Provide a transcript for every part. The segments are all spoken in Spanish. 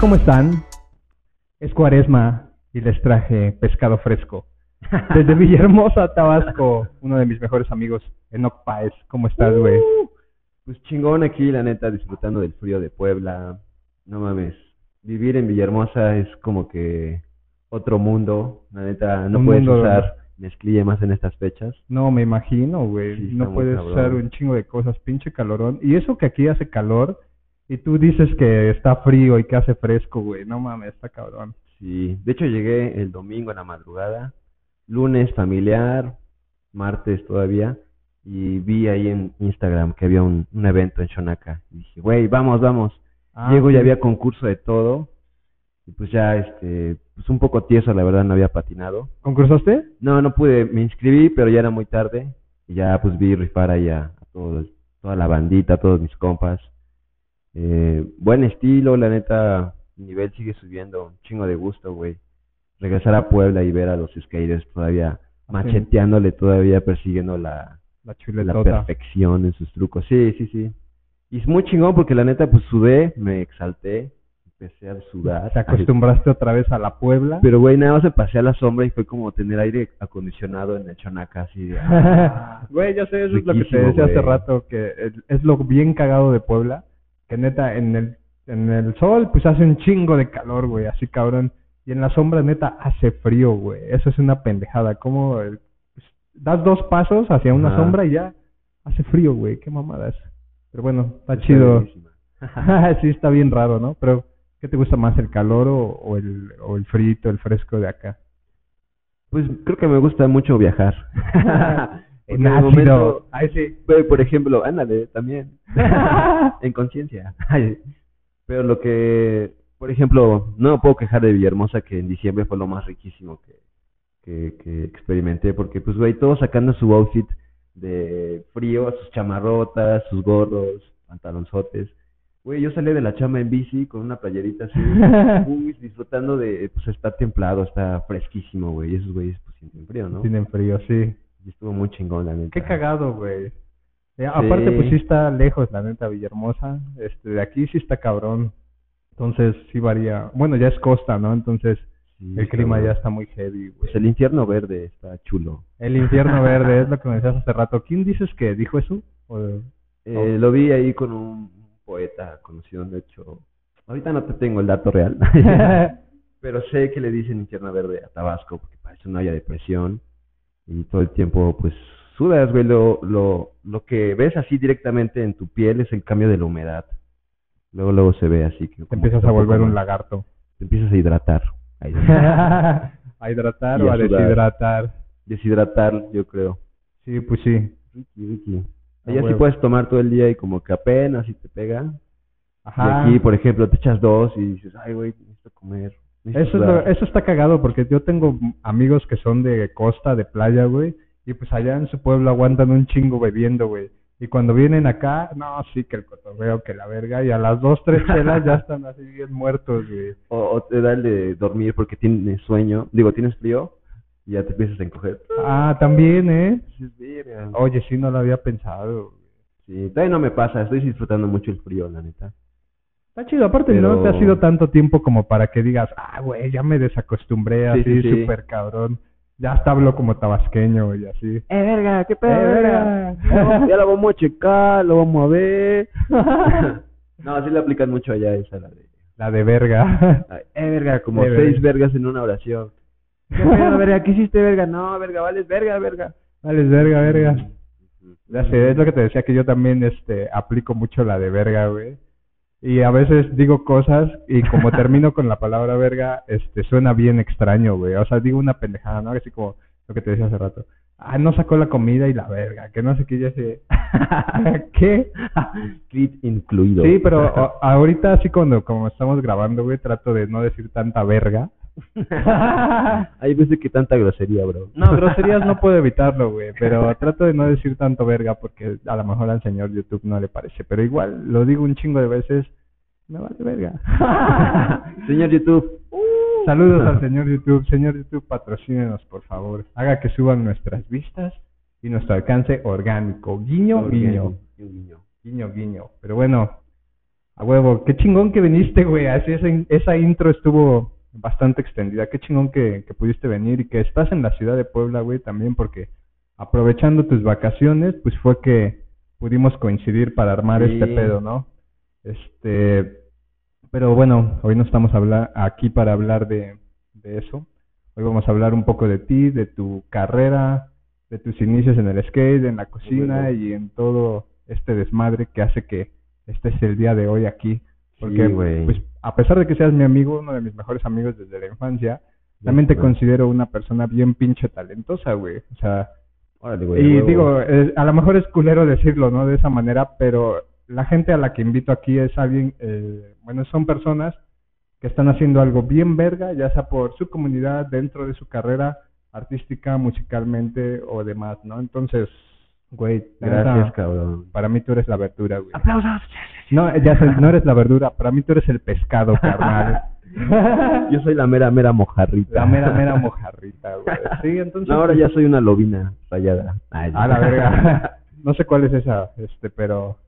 ¿cómo están? Es cuaresma y les traje pescado fresco. Desde Villahermosa, Tabasco, uno de mis mejores amigos, Enoch Paez. ¿Cómo estás, güey? Uh, pues chingón aquí, la neta, disfrutando del frío de Puebla. No mames, vivir en Villahermosa es como que otro mundo. La neta, no Un puedes mundo- usar mezclilla más en estas fechas. No, me imagino, güey. Sí, no puedes cabrón. usar un chingo de cosas, pinche calorón. Y eso que aquí hace calor y tú dices que está frío y que hace fresco, güey. No mames, está cabrón. Sí, de hecho llegué el domingo en la madrugada, lunes familiar, martes todavía, y vi ahí en Instagram que había un, un evento en Shonaka. Y dije, güey, vamos, vamos. Ah, Llego y había concurso de todo. Y pues ya, este, pues un poco tieso, la verdad, no había patinado. ¿Concursaste? No, no pude, me inscribí, pero ya era muy tarde. Y ya pues vi rifar ahí a, a todo toda la bandita, a todos mis compas. Eh, buen estilo, la neta, el nivel sigue subiendo, un chingo de gusto, güey. Regresar a Puebla y ver a los skaters todavía macheteándole, todavía persiguiendo la, La la perfección en sus trucos. Sí, sí, sí. Y es muy chingón porque la neta pues sudé, me exalté, empecé a sudar. Te acostumbraste otra vez a la Puebla. Pero, güey, nada más me pasé a la sombra y fue como tener aire acondicionado en el chonaca, así de... ah. Güey, yo sé, eso es lo que te decía hace rato, que es lo bien cagado de Puebla, que neta, en el, en el sol, pues hace un chingo de calor, güey, así cabrón, y en la sombra, neta, hace frío, güey, eso es una pendejada, como eh, pues, das dos pasos hacia una sombra y ya hace frío, güey, qué mamadas. Pero bueno, está Está chido. sí, está bien raro, ¿no? Pero, ¿qué te gusta más, el calor o, o el, o el frito, el fresco de acá? Pues creo que me gusta mucho viajar. En ácido. momento- Ay, sí. Güey, por ejemplo, ándale, también. en conciencia. Pero lo que, por ejemplo, no me puedo quejar de Villahermosa, que en diciembre fue lo más riquísimo que, que, que experimenté, porque pues, güey, todos sacando su outfit de frío, sus chamarrotas, sus gorros, pantalonzotes. Güey, yo salí de la chamba en bici con una playerita así, uy, disfrutando de, pues está templado, está fresquísimo, güey, y esos güeyes pues sienten frío, ¿no? Tienen frío, sí. Y estuvo muy chingón, la neta. Qué cagado, güey. Eh, Aparte, pues sí está lejos, la neta, Villahermosa. Este, de aquí sí está cabrón. Entonces, sí varía. Bueno, ya es costa, ¿no? Entonces, Sí, el clima ya está muy heavy, güey. Pues el infierno verde está chulo. El infierno verde es lo que me decías hace rato. ¿Quién dices que dijo eso? O- Eh, Lo vi ahí con un poeta conocido, de hecho. Ahorita no te tengo el dato real, pero sé que le dicen infierno verde a Tabasco porque parece no haya depresión y todo el tiempo, pues, sudas, güey. Lo, lo, lo que ves así directamente en tu piel es el cambio de la humedad. Luego, luego se ve así que. Te empiezas que a volver un lagarto. Te empiezas a hidratar. ¿A hidratar o a deshidratar? Deshidratar, yo creo. Sí, pues sí. Ricky, Ricky. Allá sí puedes tomar todo el día y como que apenas si te pega. Ajá. Y aquí, por ejemplo, te echas dos y dices, ay, güey, necesito comer. Eso, es lo- sudar". eso está cagado porque yo tengo amigos que son de costa, de playa, güey, y pues allá en su pueblo aguantan un chingo bebiendo, güey. Y cuando vienen acá, no, sí que el cotorreo, que la verga, y a las dos, tres ya están así bien muertos, güey. O, o te da el de dormir porque tienes sueño, digo, tienes frío y ya te empiezas a encoger. Ah, también, ¿eh? Oye, sí, no lo había pensado. güey. Sí, todavía no me pasa, estoy disfrutando mucho el frío, la neta. Está chido, aparte no te ha sido tanto tiempo como para que digas, ah, güey, ya me desacostumbré Sí, así, sí, sí. súper cabrón. Ya hasta hablo como tabasqueño, güey, así. ¡Eh, verga! ¿Qué pedo, ¡Eh, verga? ya lo vamos a checar, lo vamos a ver. no, sí le aplican mucho allá esa, la de... La de verga. ay, ¡Eh, verga! Como Eh, seis verga. vergas en una oración. ¿Qué pedo, verga? ¿Qué hiciste, verga? No, verga, vales verga, verga. Vale, verga, verga. Ya sé, es lo que te decía que yo también este aplico mucho la de verga, güey. Y a veces digo cosas y como termino con la palabra verga, este suena bien extraño, güey. O sea, digo una pendejada, ¿no? Así como lo que te decía hace rato. Ah, no sacó la comida y la verga, que no sé qué, ya sé. ¿Qué? Clip incluido. Sí, pero ahorita así cuando como estamos grabando, güey, trato de no decir tanta verga. Hay veces que tanta grosería, bro. No, groserías no puedo evitarlo, güey, pero trato de no decir tanto verga porque a lo mejor al señor YouTube no le parece, pero igual lo digo un chingo de veces, me vale verga. Señor YouTube. Saludos al señor YouTube, señor YouTube, patrocínenos por favor, haga que suban nuestras vistas y nuestro alcance orgánico, guiño, guiño, Guiño, guiño. guiño, guiño, pero bueno, A huevo, qué chingón que viniste, güey. Así esa, esa intro estuvo bastante extendida. Qué chingón que, que pudiste venir y que estás en la ciudad de Puebla, güey, también porque aprovechando tus vacaciones, pues fue que pudimos coincidir para armar Sí. este pedo, ¿no? Este, pero bueno, hoy no estamos aquí para hablar de, de eso. Hoy vamos a hablar un poco de ti, de tu carrera, de tus inicios en el skate, en la cocina y en todo este desmadre que hace que estés el día de hoy aquí. Porque, Sí, pues, a pesar de que seas mi amigo, uno de mis mejores amigos desde la infancia, también te considero una persona bien pinche talentosa, güey. O sea, Órale, y digo, eh, a lo mejor es culero decirlo, ¿no? De esa manera, pero la gente a la que invito aquí es alguien, eh, bueno, son personas que están haciendo algo bien verga, ya sea por su comunidad, dentro de su carrera artística, musicalmente o demás, ¿no? Entonces, güey, Gracias, cabrón. para mí tú eres la verdura, güey. ¡Aplausos! No, ya sé, no eres la verdura, para mí tú eres el pescado, carnal. Yo soy la mera, mera mojarrita. La mera, mera mojarrita, güey. Sí, entonces... No, ahora ya soy una lobina rayada. Ay, A la verga. No sé cuál es esa, este, pero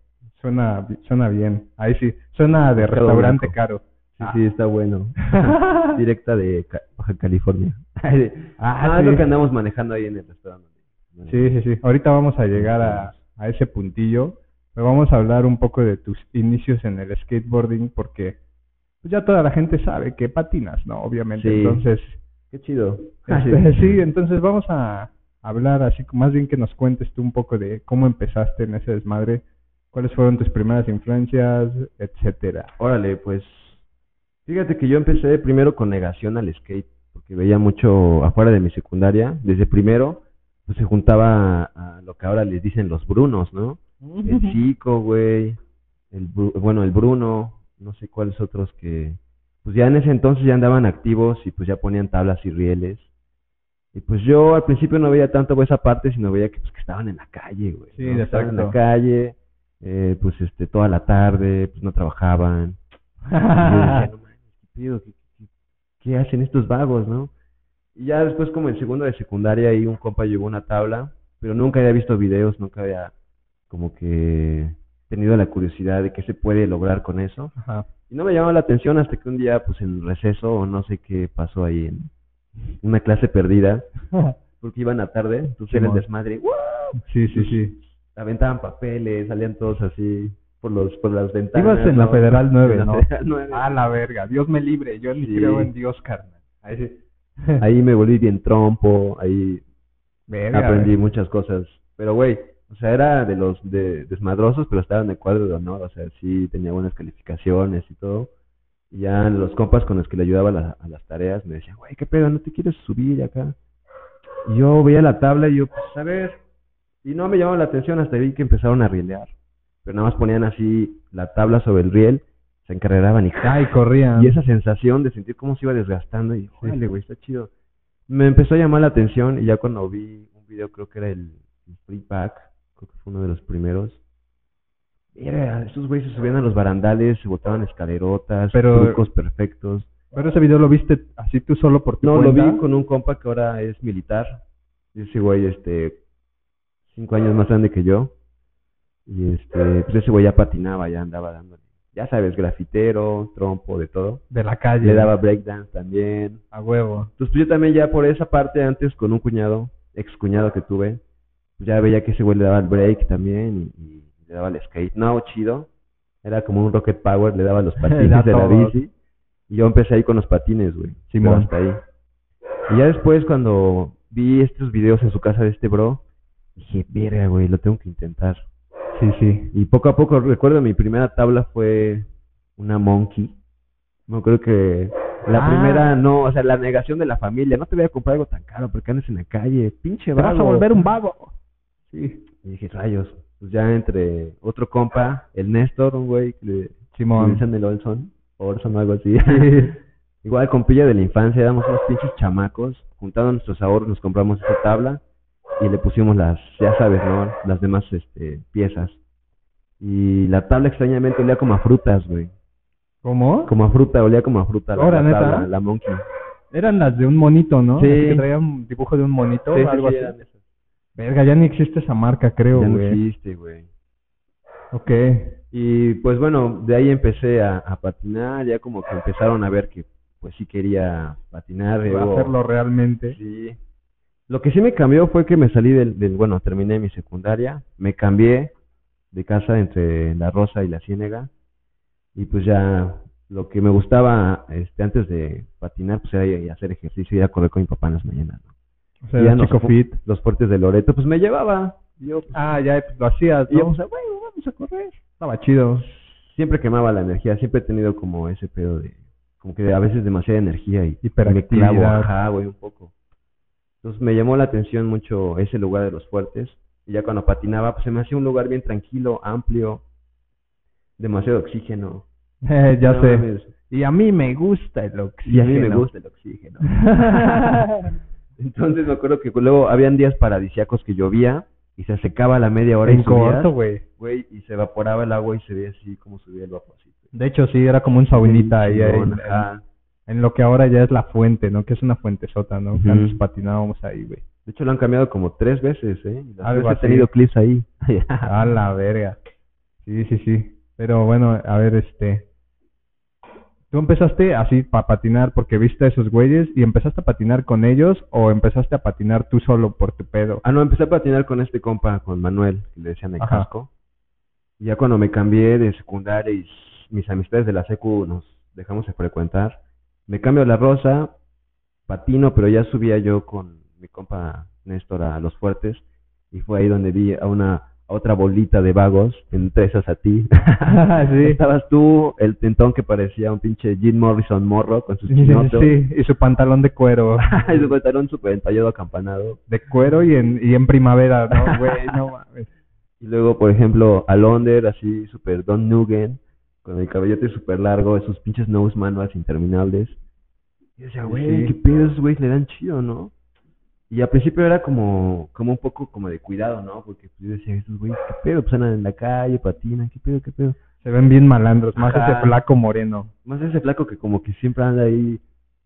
suena, suena bien. Ahí sí, suena de restaurante blanco. caro. Sí, sí, está bueno. Directa de Baja California. Ah, Ah, es lo que andamos manejando ahí en el restaurante. Sí, sí, sí. Ahorita vamos a llegar a, a ese puntillo. Pero vamos a hablar un poco de tus inicios en el skateboarding porque pues ya toda la gente sabe que patinas, ¿no? Obviamente. Sí. Entonces, Qué chido. este, sí, entonces vamos a hablar así, más bien que nos cuentes tú un poco de cómo empezaste en ese desmadre, cuáles fueron tus primeras influencias, etcétera. Órale, pues. Fíjate que yo empecé primero con negación al skate, porque veía mucho afuera de mi secundaria. Desde primero, pues se juntaba a, a lo que ahora les dicen los Brunos, ¿no? El Chico, güey. El, bueno, el Bruno. No sé cuáles otros que. Pues ya en ese entonces ya andaban activos y pues ya ponían tablas y rieles. Y pues yo al principio no veía tanto esa parte, sino veía que, pues, que estaban en la calle, güey. Sí, ¿no? Estaban en la calle, eh, pues este, toda la tarde, pues no trabajaban. Y yo decía, no mames, ¿qué pedo? ¿Qué, qué- qué hacen estos vagos, no? Y ya después, como en segundo de secundaria, ahí un compa llevó una tabla, pero nunca había visto videos, nunca había como que tenido la curiosidad de qué se puede lograr con eso. Ajá. Y no me llamaba la atención hasta que un día, pues en receso, o no sé qué pasó ahí en una clase perdida, porque iban a tarde, entonces era el Simón. desmadre. Sí, sí, sí. Aventaban papeles, salían todos así por los por las ventanas. Ibas en la. Federal 9, En la ¿no? Federal 9. A la verga, Dios me libre, yo ni Sí. creo en Dios, carnal. Ahí me volví bien trompo, ahí Verga, aprendí muchas cosas. Pero, güey, o sea, era de los de desmadrosos, pero estaba en el cuadro de honor, o sea, sí tenía buenas calificaciones y todo. Y ya los compas con los que le ayudaba la- a las tareas me decían, güey, ¿qué pedo? ¿No te quieres subir acá? Y yo veía la tabla y yo, pues, a ver. Y no me llamaba la atención hasta vi que empezaron a rielear. Pero nada más ponían así la tabla sobre el riel, se encarreraban y Ay, corrían. y esa sensación de sentir cómo se iba desgastando y, órale, güey, está chido. Me empezó a llamar la atención y ya cuando vi un video, creo que era el, el Free Pack, creo que fue uno de los primeros. Era, esos güeyes se subían a los barandales, se botaban escalerotas, Pero- trucos perfectos. Pero ese video lo viste así tú solo por tu No, lo vi con un compa que ahora es militar. Y ese güey, este, cinco años más grande que yo. Y este, pues ese güey ya patinaba, ya andaba dándole. Ya sabes, grafitero, trompo, de todo. de la calle. Le daba breakdance también. a huevo. Entonces, pues yo también ya por esa parte antes con un cuñado, ex cuñado que tuve, pues ya veía que ese güey le daba el break también y, y le daba el skate. No, chido. Era como un rocket power, le daba los patines de la bici. Y yo empecé ahí con los patines, güey. Simón. Pero hasta ahí. Y ya después cuando vi estos videos en su casa de este bro, dije, verga, güey, lo tengo que intentar. Sí, sí. Y poco a poco, recuerdo mi primera tabla fue una monkey. No creo que la Ah. primera, no, o sea, la negación de la familia. No te voy a comprar algo tan caro porque andes en la calle. Pinche Te vas a vago. volver un vago. Sí. Y dije, rayos. Pues ya entre otro compa, el Néstor, un güey que Simón. dicen el Olson, Orson o algo así. Igual con pilla de la infancia, éramos unos pinches chamacos. Juntando nuestros ahorros, nos compramos esa tabla y le pusimos las, ya sabes, ¿no? Las demás este, piezas. Y la tabla extrañamente olía como a frutas, güey. ¿Cómo? Como a fruta, olía como a fruta la, Ahora, la ¿neta? tabla, la monkey. Eran las de un monito, ¿no? Sí. Así que traía un dibujo de un monito Sí, o algo sí, así. eran esas. Verga, ya ni existe esa marca, creo, Ya no güey. existe, güey. Ok. Y pues bueno, de ahí empecé a, a patinar, ya como que empezaron a ver que pues sí quería patinar. luego- Hacerlo realmente. Sí. Lo que sí me cambió fue que me salí del, del- bueno, terminé mi secundaria, me cambié de casa entre La Rosa y La Ciénega y pues ya lo que me gustaba este antes de patinar pues era ir a hacer ejercicio y ir a correr con mi papá en las mañanas, ¿no? O sea, nos chico fu- fit. Los fuertes de Loreto, pues me llevaba. Yo, pues, Ah, ya pues, lo hacías, y yo, ¿no? pues, bueno, vamos a correr. Estaba chido. Siempre quemaba la energía, siempre he tenido como ese pedo de, como que a veces demasiada energía y me clavo, ajá, güey, un poco. Entonces me llamó la atención mucho ese lugar de los fuertes. Y ya cuando patinaba, pues se me hacía un lugar bien tranquilo, amplio, demasiado oxígeno. Eh, ya No sé. mames. Y a mí me gusta el oxígeno. Y a mí me gusta el oxígeno. Entonces me acuerdo que luego habían días paradisíacos que llovía y se secaba a la media hora en y corto, güey. güey, y se evaporaba el agua y se veía así como subía el vaporcito. De hecho, sí, era como un saunita ahí Chingón, en, lo que ahora ya es la fuente, ¿no? Que es una fuente sota, ¿no? Que Ujú. antes patinábamos ahí, güey. De hecho lo han cambiado como tres veces, ¿eh? Las Algo tres he tenido clips ahí. A la verga. Sí, sí, sí. Pero bueno, a ver, este. ¿Tú empezaste así para patinar porque viste a esos güeyes y empezaste a patinar con ellos o empezaste a patinar tú solo por tu pedo? Ah, no, empecé a patinar con este compa, con Manuel, que le decían el Ajá. casco. Y ya cuando me cambié de secundaria y mis amistades de la secu nos dejamos de frecuentar, me cambio a la rosa, patino, pero ya subía yo con mi compa Néstor a Los Fuertes y fue ahí donde vi a una a otra bolita de vagos, entre esas a ti. sí. Estabas tú, el tentón que parecía un pinche Jim Morrison morro con sus chinotos. sí, y su pantalón de cuero. y su pantalón súper entallado acampanado. De cuero y en, y en primavera, ¿no, güey? No mames. Y luego, por ejemplo, Alonder, así, super Don Nugen, con el cabellote súper largo, esos pinches nose manuals interminables. Y yo decía, güey, Sí. qué pedo, esos güeyes le dan chido, ¿no? Y al principio era como, como un poco como de cuidado, ¿no? Porque pues, yo decía, esos güeyes, qué pedo, pues andan en la calle, patinan, qué pedo, qué pedo. Se ven bien malandros, más Ajá. ese flaco moreno. Más ese flaco que como que siempre anda ahí,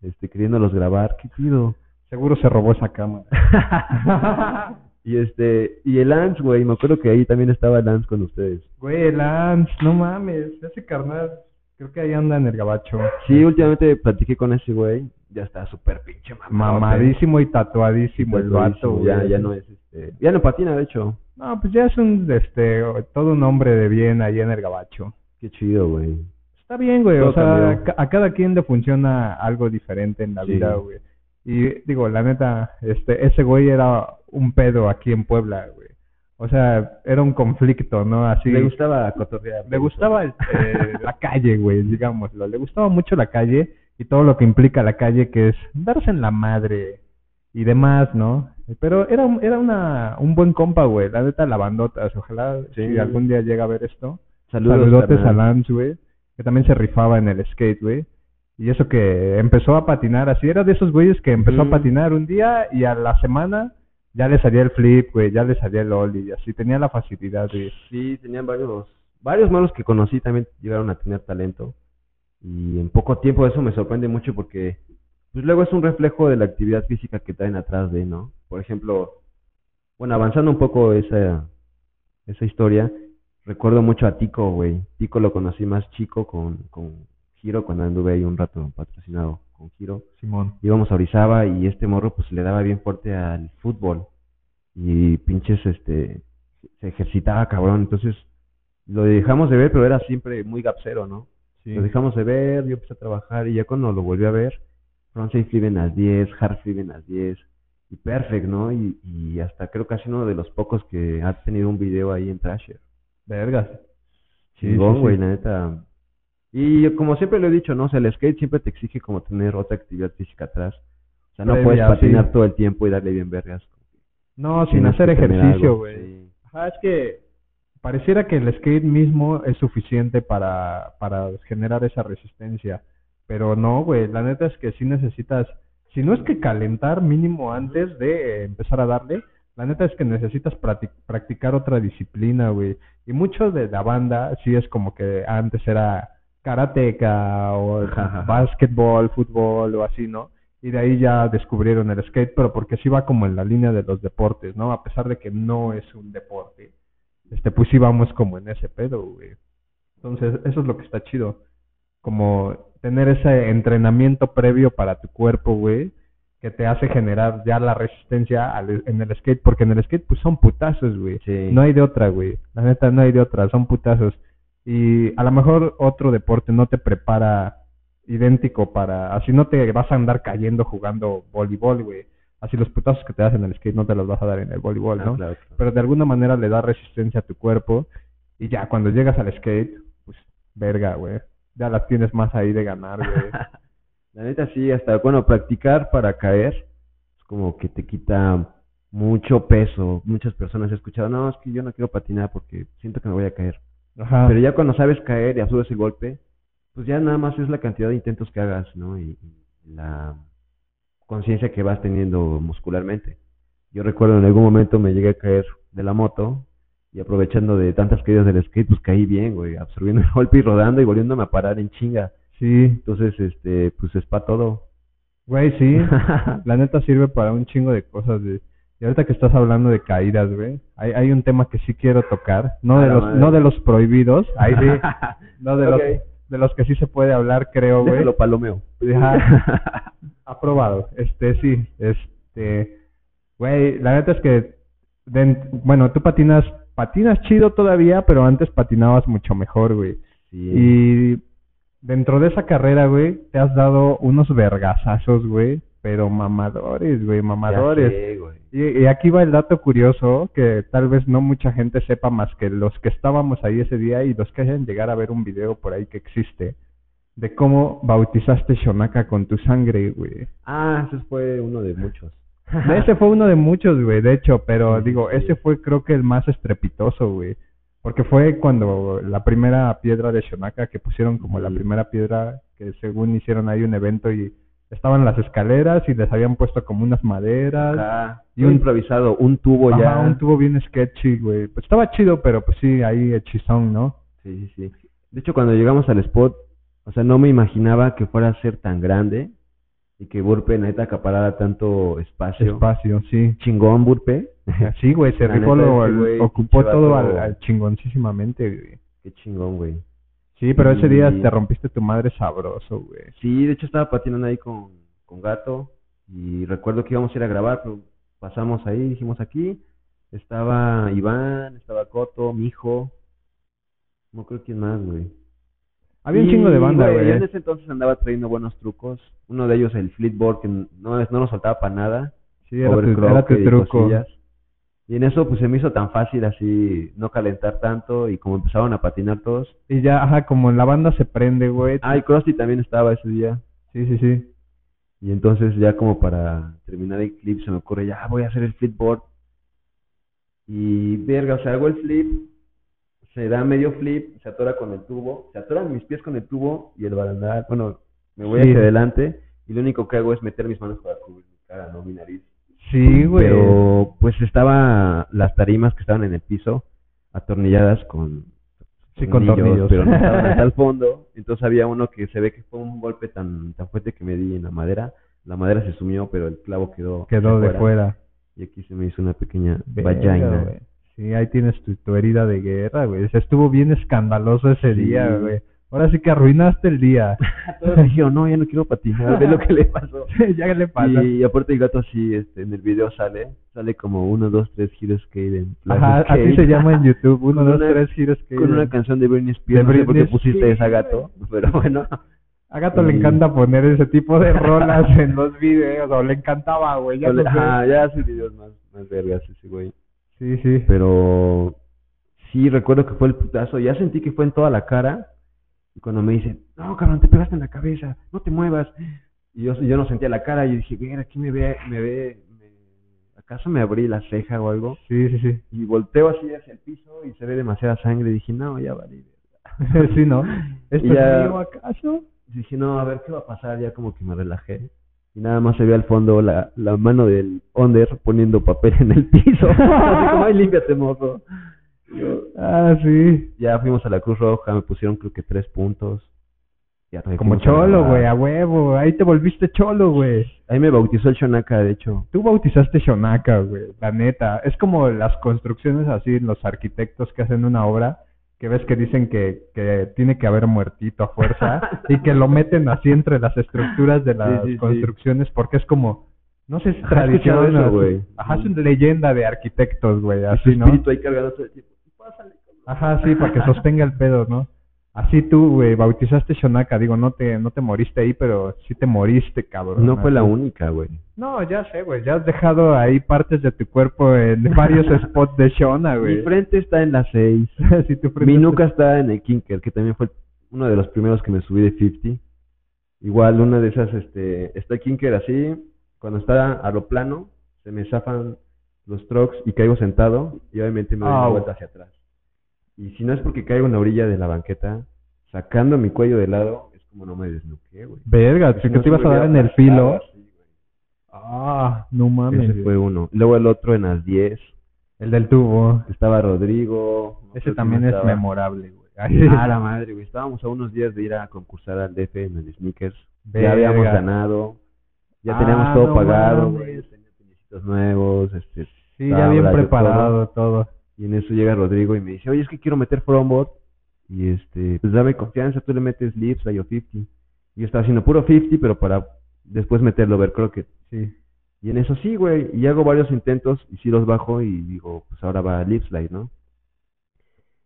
este, queriéndolos grabar, qué pido. Seguro se robó esa cámara. y este, y el Lance, güey, me acuerdo que ahí también estaba el Lance con ustedes. Güey, Lance, no mames, ese carnal, creo que ahí anda en el gabacho. Sí, últimamente platiqué con ese güey, ya está súper pinche mamado. Mamadísimo y tatuadísimo el vato, güey. Ya, ya no es, este, ya no patina, de hecho. No, pues ya es un, este, todo un hombre de bien ahí en el gabacho. Qué chido, güey. Está bien, güey, o sea, a cada quien le funciona algo diferente en la Sí. vida, güey. Y digo, la neta, este, ese güey era un pedo aquí en Puebla, güey. O sea, era un conflicto, ¿no? Así. Le gustaba cotorrear. Le gustaba eh, la calle, güey, digámoslo. Le gustaba mucho la calle y todo lo que implica la calle, que es darse en la madre y demás, ¿no? Pero era, un- era una, un buen compa, güey. La neta, la bandotas. Ojalá Sí. si algún día llega a ver esto. Saludos, Saludotes a carnal. Lance, güey. Que también se rifaba en el skate, güey. Y eso que empezó a patinar, así era de esos güeyes que empezó a patinar un día y a la semana ya le salía el flip, güey, ya le salía el ollie y así tenía la facilidad, güey. Sí, tenían varios, varios malos que conocí también llegaron a tener talento. Y en poco tiempo eso me sorprende mucho porque pues luego es un reflejo de la actividad física que traen atrás de, ¿no? Por ejemplo, bueno, avanzando un poco esa, esa historia, recuerdo mucho a Tico, güey. Tico lo conocí más chico con, con Giro cuando anduve ahí un rato patrocinado con Giro. Simón. íbamos a Orizaba y este morro pues le daba bien fuerte al fútbol y pinches este se ejercitaba cabrón entonces lo dejamos de ver pero era siempre muy gapsero no Sí. lo dejamos de ver yo empecé a trabajar y ya cuando lo volví a ver frontside flip en las 10 hard flip en las 10 y perfect no y, y hasta creo casi uno de los pocos que ha tenido un video ahí en Trasher Vergas. Chingón sí, güey sí. la neta y como siempre lo he dicho no o sea el skate siempre te exige como tener otra actividad física atrás o sea no Previa, puedes patinar sí. todo el tiempo y darle bien vergas No, sin hacer ejercicio, güey. sí. Ajá, es que pareciera que el skate mismo es suficiente para, para generar esa resistencia. Pero no, güey, la neta es que sí necesitas, si no es que calentar mínimo antes de eh, empezar a darle, la neta es que necesitas practi- practicar otra disciplina, güey. Y mucho de la banda sí es como que antes era karateca o básquetbol, fútbol o así, ¿no? Y de ahí ya descubrieron el skate, pero porque sí va como en la línea de los deportes, ¿no? A pesar de que no es un deporte. Este, pues sí vamos como en ese pedo, güey. Entonces, eso es lo que está chido. Como tener ese entrenamiento previo para tu cuerpo, güey, que te hace generar ya la resistencia al- en el skate, porque en el skate pues son putazos, güey. Sí. No hay de otra, güey. La neta no hay de otra, son putazos. Y a lo mejor otro deporte no te prepara idéntico para, así no te vas a andar cayendo jugando voleibol, güey. Así los putazos que te das en el skate no te los vas a dar en el voleibol, Ah, ¿no? claro, claro. Pero de alguna manera le da resistencia a tu cuerpo y ya cuando llegas al skate, pues verga, güey. Ya las tienes más ahí de ganar, güey. La neta sí, hasta, bueno, practicar para caer es como que te quita mucho peso. Muchas personas he escuchado, no, es que yo no quiero patinar porque siento que me voy a caer. Ajá. Pero ya cuando sabes caer y absorbes el golpe, pues ya nada más es la cantidad de intentos que hagas, ¿no? Y, y la conciencia que vas teniendo muscularmente. Yo recuerdo en algún momento me llegué a caer de la moto y aprovechando de tantas caídas del skate, pues caí bien, güey, absorbiendo el golpe y rodando y volviéndome a parar en chinga. Sí, Entonces, este, pues es para todo. güey, sí. La neta sirve para un chingo de cosas, güey. Y ahorita que estás hablando de caídas, güey, hay, hay un tema que sí quiero tocar, no de los madre. no de los prohibidos, ahí sí, no de los de los que sí se puede hablar, creo, güey. Déjalo palomeo. Aprobado. Este, sí, este, güey, la neta es que, bueno, tú patinas, patinas chido todavía, pero antes patinabas mucho mejor, güey. Sí. Y dentro de esa carrera, güey, te has dado unos vergazazos, güey, pero mamadores, güey, mamadores. sé, güey. Y, y aquí va el dato curioso que tal vez no mucha gente sepa más que los que estábamos ahí ese día y los que hayan llegar a ver un video por ahí que existe de cómo bautizaste Shonaka con tu sangre, güey. Ah, ese fue uno de muchos. Ese fue uno de muchos, güey, de hecho, pero Sí, digo, sí. ese fue creo que el más estrepitoso, güey. Porque fue cuando la primera piedra de Shonaka, que pusieron como la primera piedra, que según hicieron ahí un evento y estaban las escaleras y les habían puesto como unas maderas. Acá, Y un- improvisado, un tubo Ajá, ya. un tubo bien sketchy, güey. Pues estaba chido, pero pues sí, ahí hechizón, ¿no? Sí, sí, sí. De hecho, cuando llegamos al spot, o sea, no me imaginaba que fuera a ser tan grande y que Burpe neta acaparara tanto espacio. Espacio, sí. Chingón, Burpe. Sí, güey, se rifó, ocupó todo al, al chingoncísimamente, güey. Qué chingón, güey. Sí, pero ese día Y- te rompiste tu madre sabroso, güey. Sí, de hecho estaba patinando ahí con, con Gato y recuerdo que íbamos a ir a grabar, pero pasamos ahí, dijimos aquí, estaba Iván, estaba Coto, mi hijo, no creo quién más, güey. Había un Y, chingo de banda, Yo güey. en ese entonces andaba trayendo buenos trucos, uno de ellos el flipboard que no, no nos soltaba para nada, Sí, era tu, era tu truco. cosillas. Y en eso pues se me hizo tan fácil así no calentar tanto y como empezaron a patinar todos. Y ya, ajá, como la banda se prende, güey. Ah, y Krusty también estaba ese día. Sí, sí, sí. Y entonces ya como para terminar el clip se me ocurre, ya voy a hacer el flipboard. Y verga, o sea, hago el flip, se da medio flip, se atora con el tubo, se atoran mis pies con el tubo y el barandal, bueno, me voy Sí. hacia adelante y lo único que hago es meter mis manos para cubrir mi cara, no mi nariz. Sí, güey. Pero pues estaba las tarimas que estaban en el piso atornilladas con Sí, con tornillos. pero no estaban hasta el fondo. Entonces había uno que se ve que fue un golpe tan tan fuerte que me di en la madera. La madera se sumió, pero el clavo quedó Quedó de fuera. Y aquí se me hizo una pequeña Verga, vagina. Sí, ahí tienes tu, tu herida de guerra, güey. Se estuvo bien escandaloso ese Sí. día, güey. Ahora sí que arruinaste el día. Todos dijeron, no, ya no quiero patinar, ve lo que le pasó. ya le pasa. Y aparte el gato así, este, en el video sale, sale como uno, dos, tres giros skate en Flash Ajá, así se llama en YouTube. Uno, Con dos, una- tres giros que... con una canción de Britney Spears, De no sé por qué Britney pusiste Spears. esa gato, pero bueno. A Gato le encanta poner ese tipo de rolas en los videos, o le encantaba, güey. Ya no ya hace videos más, más vergas ese güey. Sí, sí. Pero sí recuerdo que fue el putazo, ya sentí que fue en toda la cara. Y cuando me dicen, no, cabrón, te pegaste en la cabeza, no te muevas. Y yo, yo no sentía la cara, y yo dije, mira, aquí me ve, me ve, me- ¿acaso me abrí la ceja o algo? Sí, sí, sí. Y volteo así hacia el piso y se ve demasiada sangre. Y dije, no, ya valí. sí, ¿no? ¿Esto Y ya- es mío acaso? dije, no, a ver qué va a pasar, ya como que me relajé. Y nada más se ve al fondo la, la mano del Onder poniendo papel en el piso. Así como, ay, límpiate, mozo. Ah, sí. ya fuimos a la Cruz Roja, me pusieron creo que tres puntos. Ya Como cholo, güey, a huevo. Ahí te volviste cholo, güey. Ahí me bautizó el Shonaka, de hecho. Tú bautizaste Shonaka, güey, la neta. Es como las construcciones así, los arquitectos que hacen una obra, que ves que dicen que, que tiene que haber muertito a fuerza y que lo meten así entre las estructuras de las sí, sí. construcciones porque es como, no sé si es tradición, güey. Ajá, es una leyenda de arquitectos, güey, así, ¿no? espíritu ahí cargado todo el tiempo. Pásale. Ajá, sí, para que sostenga el pedo, ¿no? Así tú, güey, bautizaste Shonaka, digo, no te, no te moriste ahí, pero sí te moriste, cabrón. No fue la única, güey. No, ya sé, güey, ya has dejado ahí partes de tu cuerpo en varios spots de Shona, Mi güey. frente está en la 6. Sí, tu frente Mi nuca está en el Kinker, que también fue uno de los primeros que me subí de 50. Igual una de esas, este, está el Kinker así, cuando está a lo plano, se me zafan los trucks y caigo sentado y obviamente me doy una vuelta hacia atrás. Y si no es porque caigo en la orilla de la banqueta, sacando mi cuello de lado, es como no me desnuqué, güey. Verga, Si que no, te ibas a dar en el filo. así. Ah, no mames. Ese fue uno. Luego el otro en las 10, El del tubo. estaba Rodrigo. no Ese también es memorable, güey. Ah, la madre, güey. Estábamos a unos días de ir a concursar al DF en el Sneakers. Verga. Ya habíamos ganado. Ya Ah, teníamos todo no pagado, güey. Nuevos, este. Sí, ya bien preparado todo. Y en eso llega Rodrigo y me dice, oye, es que quiero meter frontboard. Y este, pues dame confianza, tú le metes lips yo 50. Y yo estaba haciendo puro 50, pero para después meterlo over croquet. Sí. Y en eso sí, güey. Y hago varios intentos y sí los bajo y digo, pues ahora va lip slide, ¿no?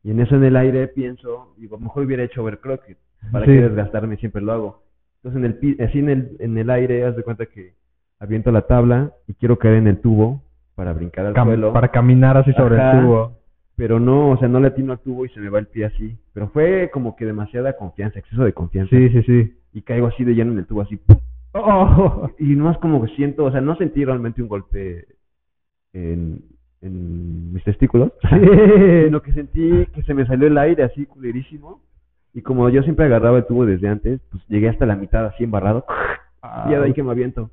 Y en eso en el aire pienso, digo, mejor hubiera hecho over croquet. ¿Para Sí. qué desgastarme? Siempre lo hago. Entonces en el así en el, en el aire, haz de cuenta que aviento la tabla y quiero caer en el tubo para brincar al Cam- suelo. para caminar así sobre Ajá. el tubo. Pero no, o sea, no le atino al tubo y se me va el pie así. Pero fue como que demasiada confianza, exceso de confianza. Sí, sí, sí. Y caigo así de lleno en el tubo, así. Oh, Y no es como que siento, o sea, no sentí realmente un golpe en, en mis testículos, sino que sentí que se me salió el aire así culerísimo. Y como yo siempre agarraba el tubo desde antes, pues llegué hasta la mitad así embarrado. Y ya de ahí que me aviento.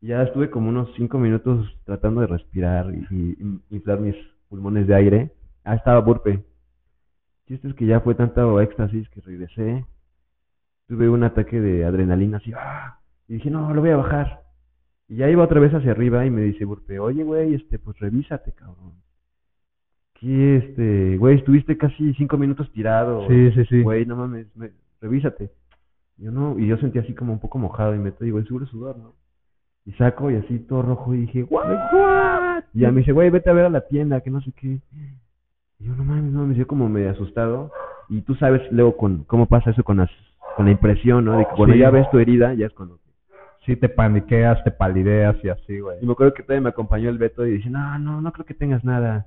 Ya estuve como unos cinco minutos tratando de respirar y, y inflar mis pulmones de aire. Ah, estaba burpe. Chiste es que ya fue tanto éxtasis que regresé. Tuve un ataque de adrenalina así. ¡ah! Y dije, no, lo voy a bajar. Y ya iba otra vez hacia arriba y me dice burpe, oye, güey, este, pues revísate, cabrón. ¿Qué, este, güey, estuviste casi cinco minutos tirado. Sí, sí, sí. Güey, no mames, me- revísate. Yo no, y yo sentí así como un poco mojado y me digo, el seguro sudor, ¿no? Y saco y así todo rojo y dije, ¿what? Y ya me dice, güey, vete a ver a la tienda, que no sé qué. Y yo, no mames, no, me dio como medio asustado. Y tú sabes luego con cómo pasa eso con las, con la impresión, ¿no? De que cuando Sí. ya ves tu herida, ya es cuando... Sí, te paniqueas, te palideas y así, güey. Y me acuerdo que todavía me acompañó el Beto y dice, no, no, no creo que tengas nada.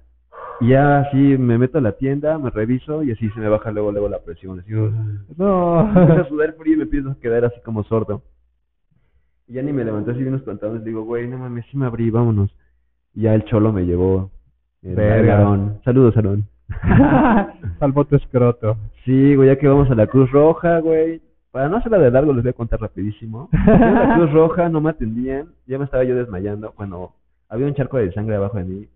Y ya así me meto a la tienda, me reviso y así se me baja luego, luego la presión. Así, No. empiezo a sudar frío y me empiezo a quedar así como sordo. Y ya ni me levanté así unos pantalones. Digo, güey, no mames, sí me abrí, vámonos. Y ya el cholo me llevó. El Verga. Aarón. Saludos, Aarón. Salvo tu escroto. Sí, güey, ya que vamos a la Cruz Roja, güey. Para no hacerla de largo, les voy a contar rapidísimo. A la Cruz Roja, no me atendían. Ya me estaba yo desmayando. Cuando había un charco de sangre abajo de mí,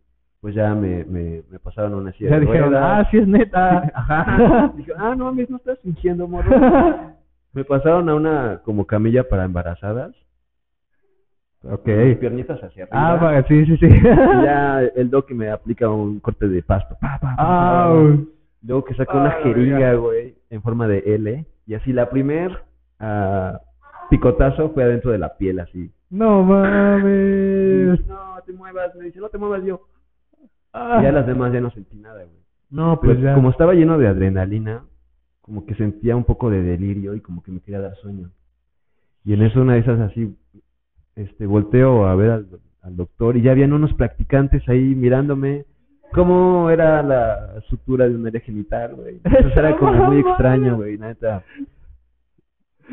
pues ya me, me, me pasaron a una silla Ya de dijeron, ruedas. ah, sí es neta. Ajá. Dije, ah, no mames, no estás fingiendo, morro. Me pasaron a una como camilla para embarazadas. Ok. con mis piernitas hacia arriba. Ah, sí, sí, sí. Y ya el doc me aplica un corte de pasto. Pa, pa, pa, pa. Au. Luego que saca una Ah, jeringa, güey, en forma de L. Y así la primer ah, picotazo fue adentro de la piel, así. No mames. No, te muevas. Me dice, no te muevas yo. Ah. Y ya las demás ya no sentí nada, güey. No, Pues pues ya. como estaba lleno de adrenalina, como que sentía un poco de delirio y como que me quería dar sueño. Y en eso una de esas así, este, volteo a ver al, al doctor y ya habían unos practicantes ahí mirándome cómo era la sutura de un área genital, güey. Entonces era como muy extraño, güey, neta.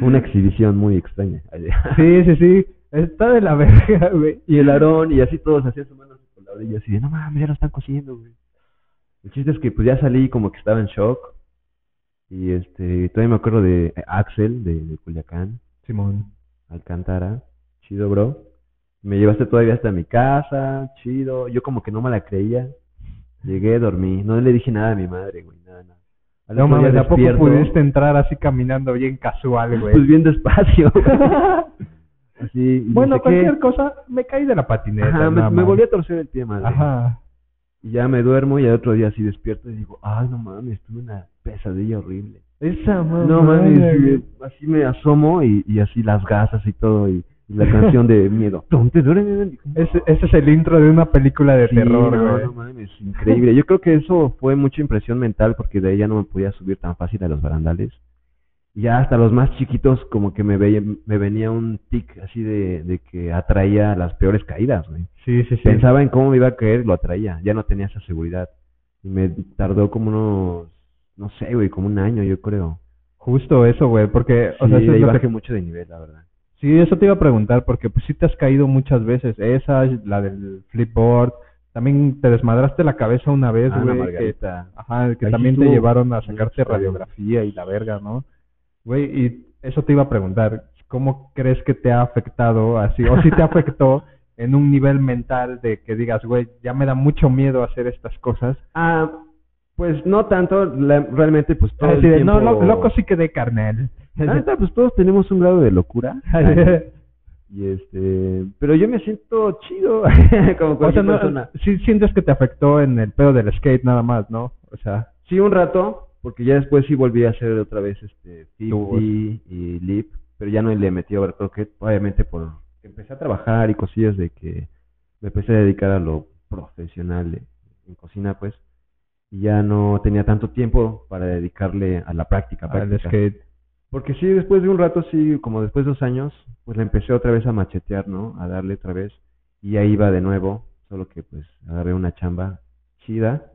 Una exhibición muy extraña. Sí, sí, sí. Está de la verga, güey. Y el Aarón y así todos hacían su mano por la orilla así de, no mames, ya lo están cosiendo, güey. El chiste es que pues ya salí como que estaba en shock. Y este, todavía me acuerdo de Axel, de, de Culiacán, Simón. Alcántara. Chido, bro. Me llevaste todavía hasta mi casa, chido. Yo como que no me la creía. Llegué, dormí. No le dije nada a mi madre, güey, nada, nada. Al No mames, ¿a poco pudiste entrar así caminando bien casual, güey? Pues bien despacio. Así, bueno, cualquier cosa, me caí de la patineta. Ajá, me, volví a torcer el pie, madre. Ajá. Y ya me duermo y al otro día así despierto y digo, ay, no mames, tuve una pesadilla horrible. Esa mamá. No mames, así me asomo y, y así las gasas y todo y la canción de miedo. Ese, ese es el intro de una película de Sí, terror, no, güey. no mames, increíble. Yo creo que eso fue mucha impresión mental porque de ahí ya no me podía subir tan fácil a los barandales. Y ya hasta los más chiquitos como que me veía, me venía un tic así de, de que atraía las peores caídas, güey. Sí, sí, sí. Pensaba en cómo me iba a caer, lo atraía. Ya no tenía esa seguridad. Y me tardó como unos, no sé, güey, como un año, yo creo. Justo eso, güey, porque, o Sí, sea, eso es lo que- bajé mucho de nivel, la verdad. Sí, eso te iba a preguntar, porque pues sí te has caído muchas veces. Esa, la del flipboard. También te desmadraste la cabeza una vez, Ah, una güey. margarita. ajá, que Ahí también te llevaron a sacarte radiografía y la verga, ¿no? Güey, y eso te iba a preguntar. ¿Cómo crees que te ha afectado así? O si te afectó en un nivel mental de que digas, güey, ya me da mucho miedo hacer estas cosas. Ah, pues no tanto, la- realmente pues todo el de, tiempo... no, lo- loco sí quedé carnal. La neta, pues todos tenemos un grado de locura. Y este, pero yo me siento chido como O sea, cualquier no, persona. sí sientes que te afectó en el pedo del skate nada más, ¿no? O sea, Sí, un rato, porque ya después sí volví a hacer otra vez este 50 Tubos. y lip, pero ya no le metí overcrocket, obviamente por empecé a trabajar y cosillas de que me empecé a dedicar a lo profesional de- en cocina, pues, y ya no tenía tanto tiempo para dedicarle a la práctica. al práctica. skate. Porque sí, después de un rato, sí, como después de dos años, pues le empecé otra vez a machetear, ¿no? A darle otra vez. Y ahí iba de nuevo, solo que pues agarré una chamba chida.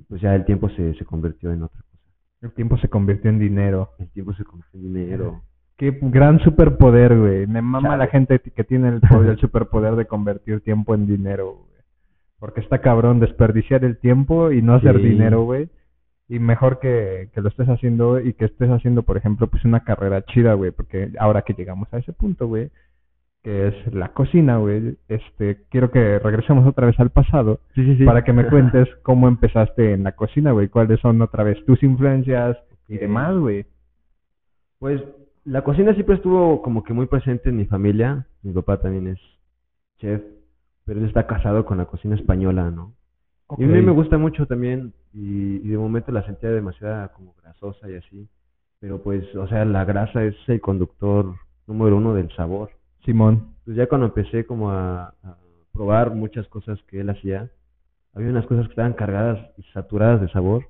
Y pues ya el tiempo se, se convirtió en otra cosa. El tiempo se convirtió en dinero. El tiempo se convirtió en dinero. Qué gran superpoder, güey. Me mama Chale. la gente que tiene el, poder- el superpoder de convertir tiempo en dinero, güey. Porque está cabrón desperdiciar el tiempo y no hacer Sí. dinero, güey. Y mejor que, que lo estés haciendo y que estés haciendo, por ejemplo, pues una carrera chida, güey. Porque ahora que llegamos a ese punto, güey, que es la cocina, güey, este, quiero que regresemos otra vez al pasado Sí, sí, sí. para que me cuentes cómo empezaste en la cocina, güey. Cuáles son otra vez tus influencias y demás, güey. Pues la cocina siempre estuvo como que muy presente en mi familia. Mi papá también es chef, pero él está casado con la cocina española, ¿no? Y a mí me gusta mucho también y, y de momento la sentía demasiado como grasosa y así. Pero pues, o sea, la grasa es el conductor número uno del sabor. Simón. Pues ya cuando empecé como a, a probar muchas cosas que él hacía, había unas cosas que estaban cargadas y saturadas de sabor,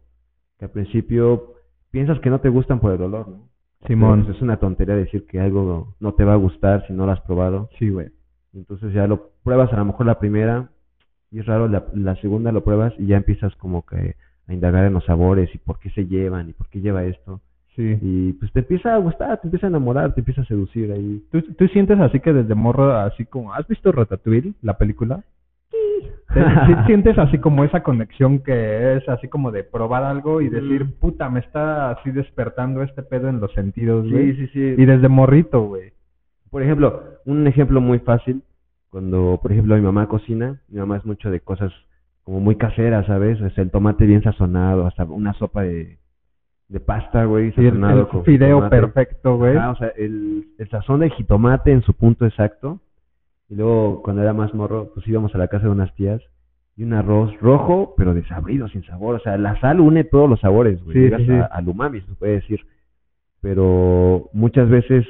que al principio piensas que no te gustan por el olor, ¿no? Simón. Pero, pues, es una tontería decir que algo no te va a gustar si no lo has probado. Sí, güey. Entonces ya lo pruebas a lo mejor la primera y es raro, la, la segunda lo pruebas y ya empiezas como que a indagar en los sabores y por qué se llevan y por qué lleva esto. Sí. Y pues te empieza a gustar, te empieza a enamorar, te empieza a seducir ahí. ¿Tú, tú sientes así que desde morro, así como... ¿Has visto Ratatouille, la película? Sí. ¿Sientes así como esa conexión que es así como de probar algo y decir, Mm. puta, me está así despertando este pedo en los sentidos, güey? Sí, sí, sí. Y desde morrito, güey. Por ejemplo, un ejemplo muy fácil, cuando por ejemplo mi mamá cocina, mi mamá es mucho de cosas como muy caseras, ¿sabes? O sea, el tomate bien sazonado, hasta una sopa de, de pasta, güey, Sí, el, sazonado el con fideo perfecto, güey. Ajá, o sea, el, el sazón del jitomate en su punto exacto. Y luego, cuando era más morro, pues íbamos a la casa de unas tías y un arroz rojo, pero desabrido, sin sabor. O sea, la sal une todos los sabores, güey. Sí, Llegas sí, sí. a- al umami, se puede decir. Pero muchas veces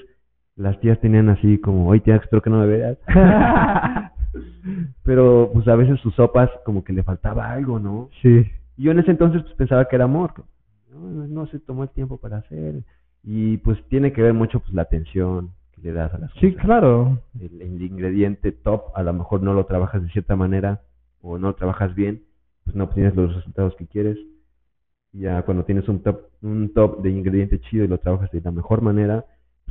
las tías tenían así como, oye, tía, espero que no me veas. pero, pues a veces sus sopas como que le faltaba algo, ¿no? sí. Y yo en ese entonces pues pensaba que era amor. No, no se tomó el tiempo para hacer. Y pues tiene que ver mucho pues la atención que le das a las Sí, cosas. claro. El, el ingrediente top a lo mejor no lo trabajas de cierta manera o no lo trabajas bien, pues no obtienes los resultados que quieres. Y ya cuando tienes un top, un top de ingrediente chido y lo trabajas de la mejor manera,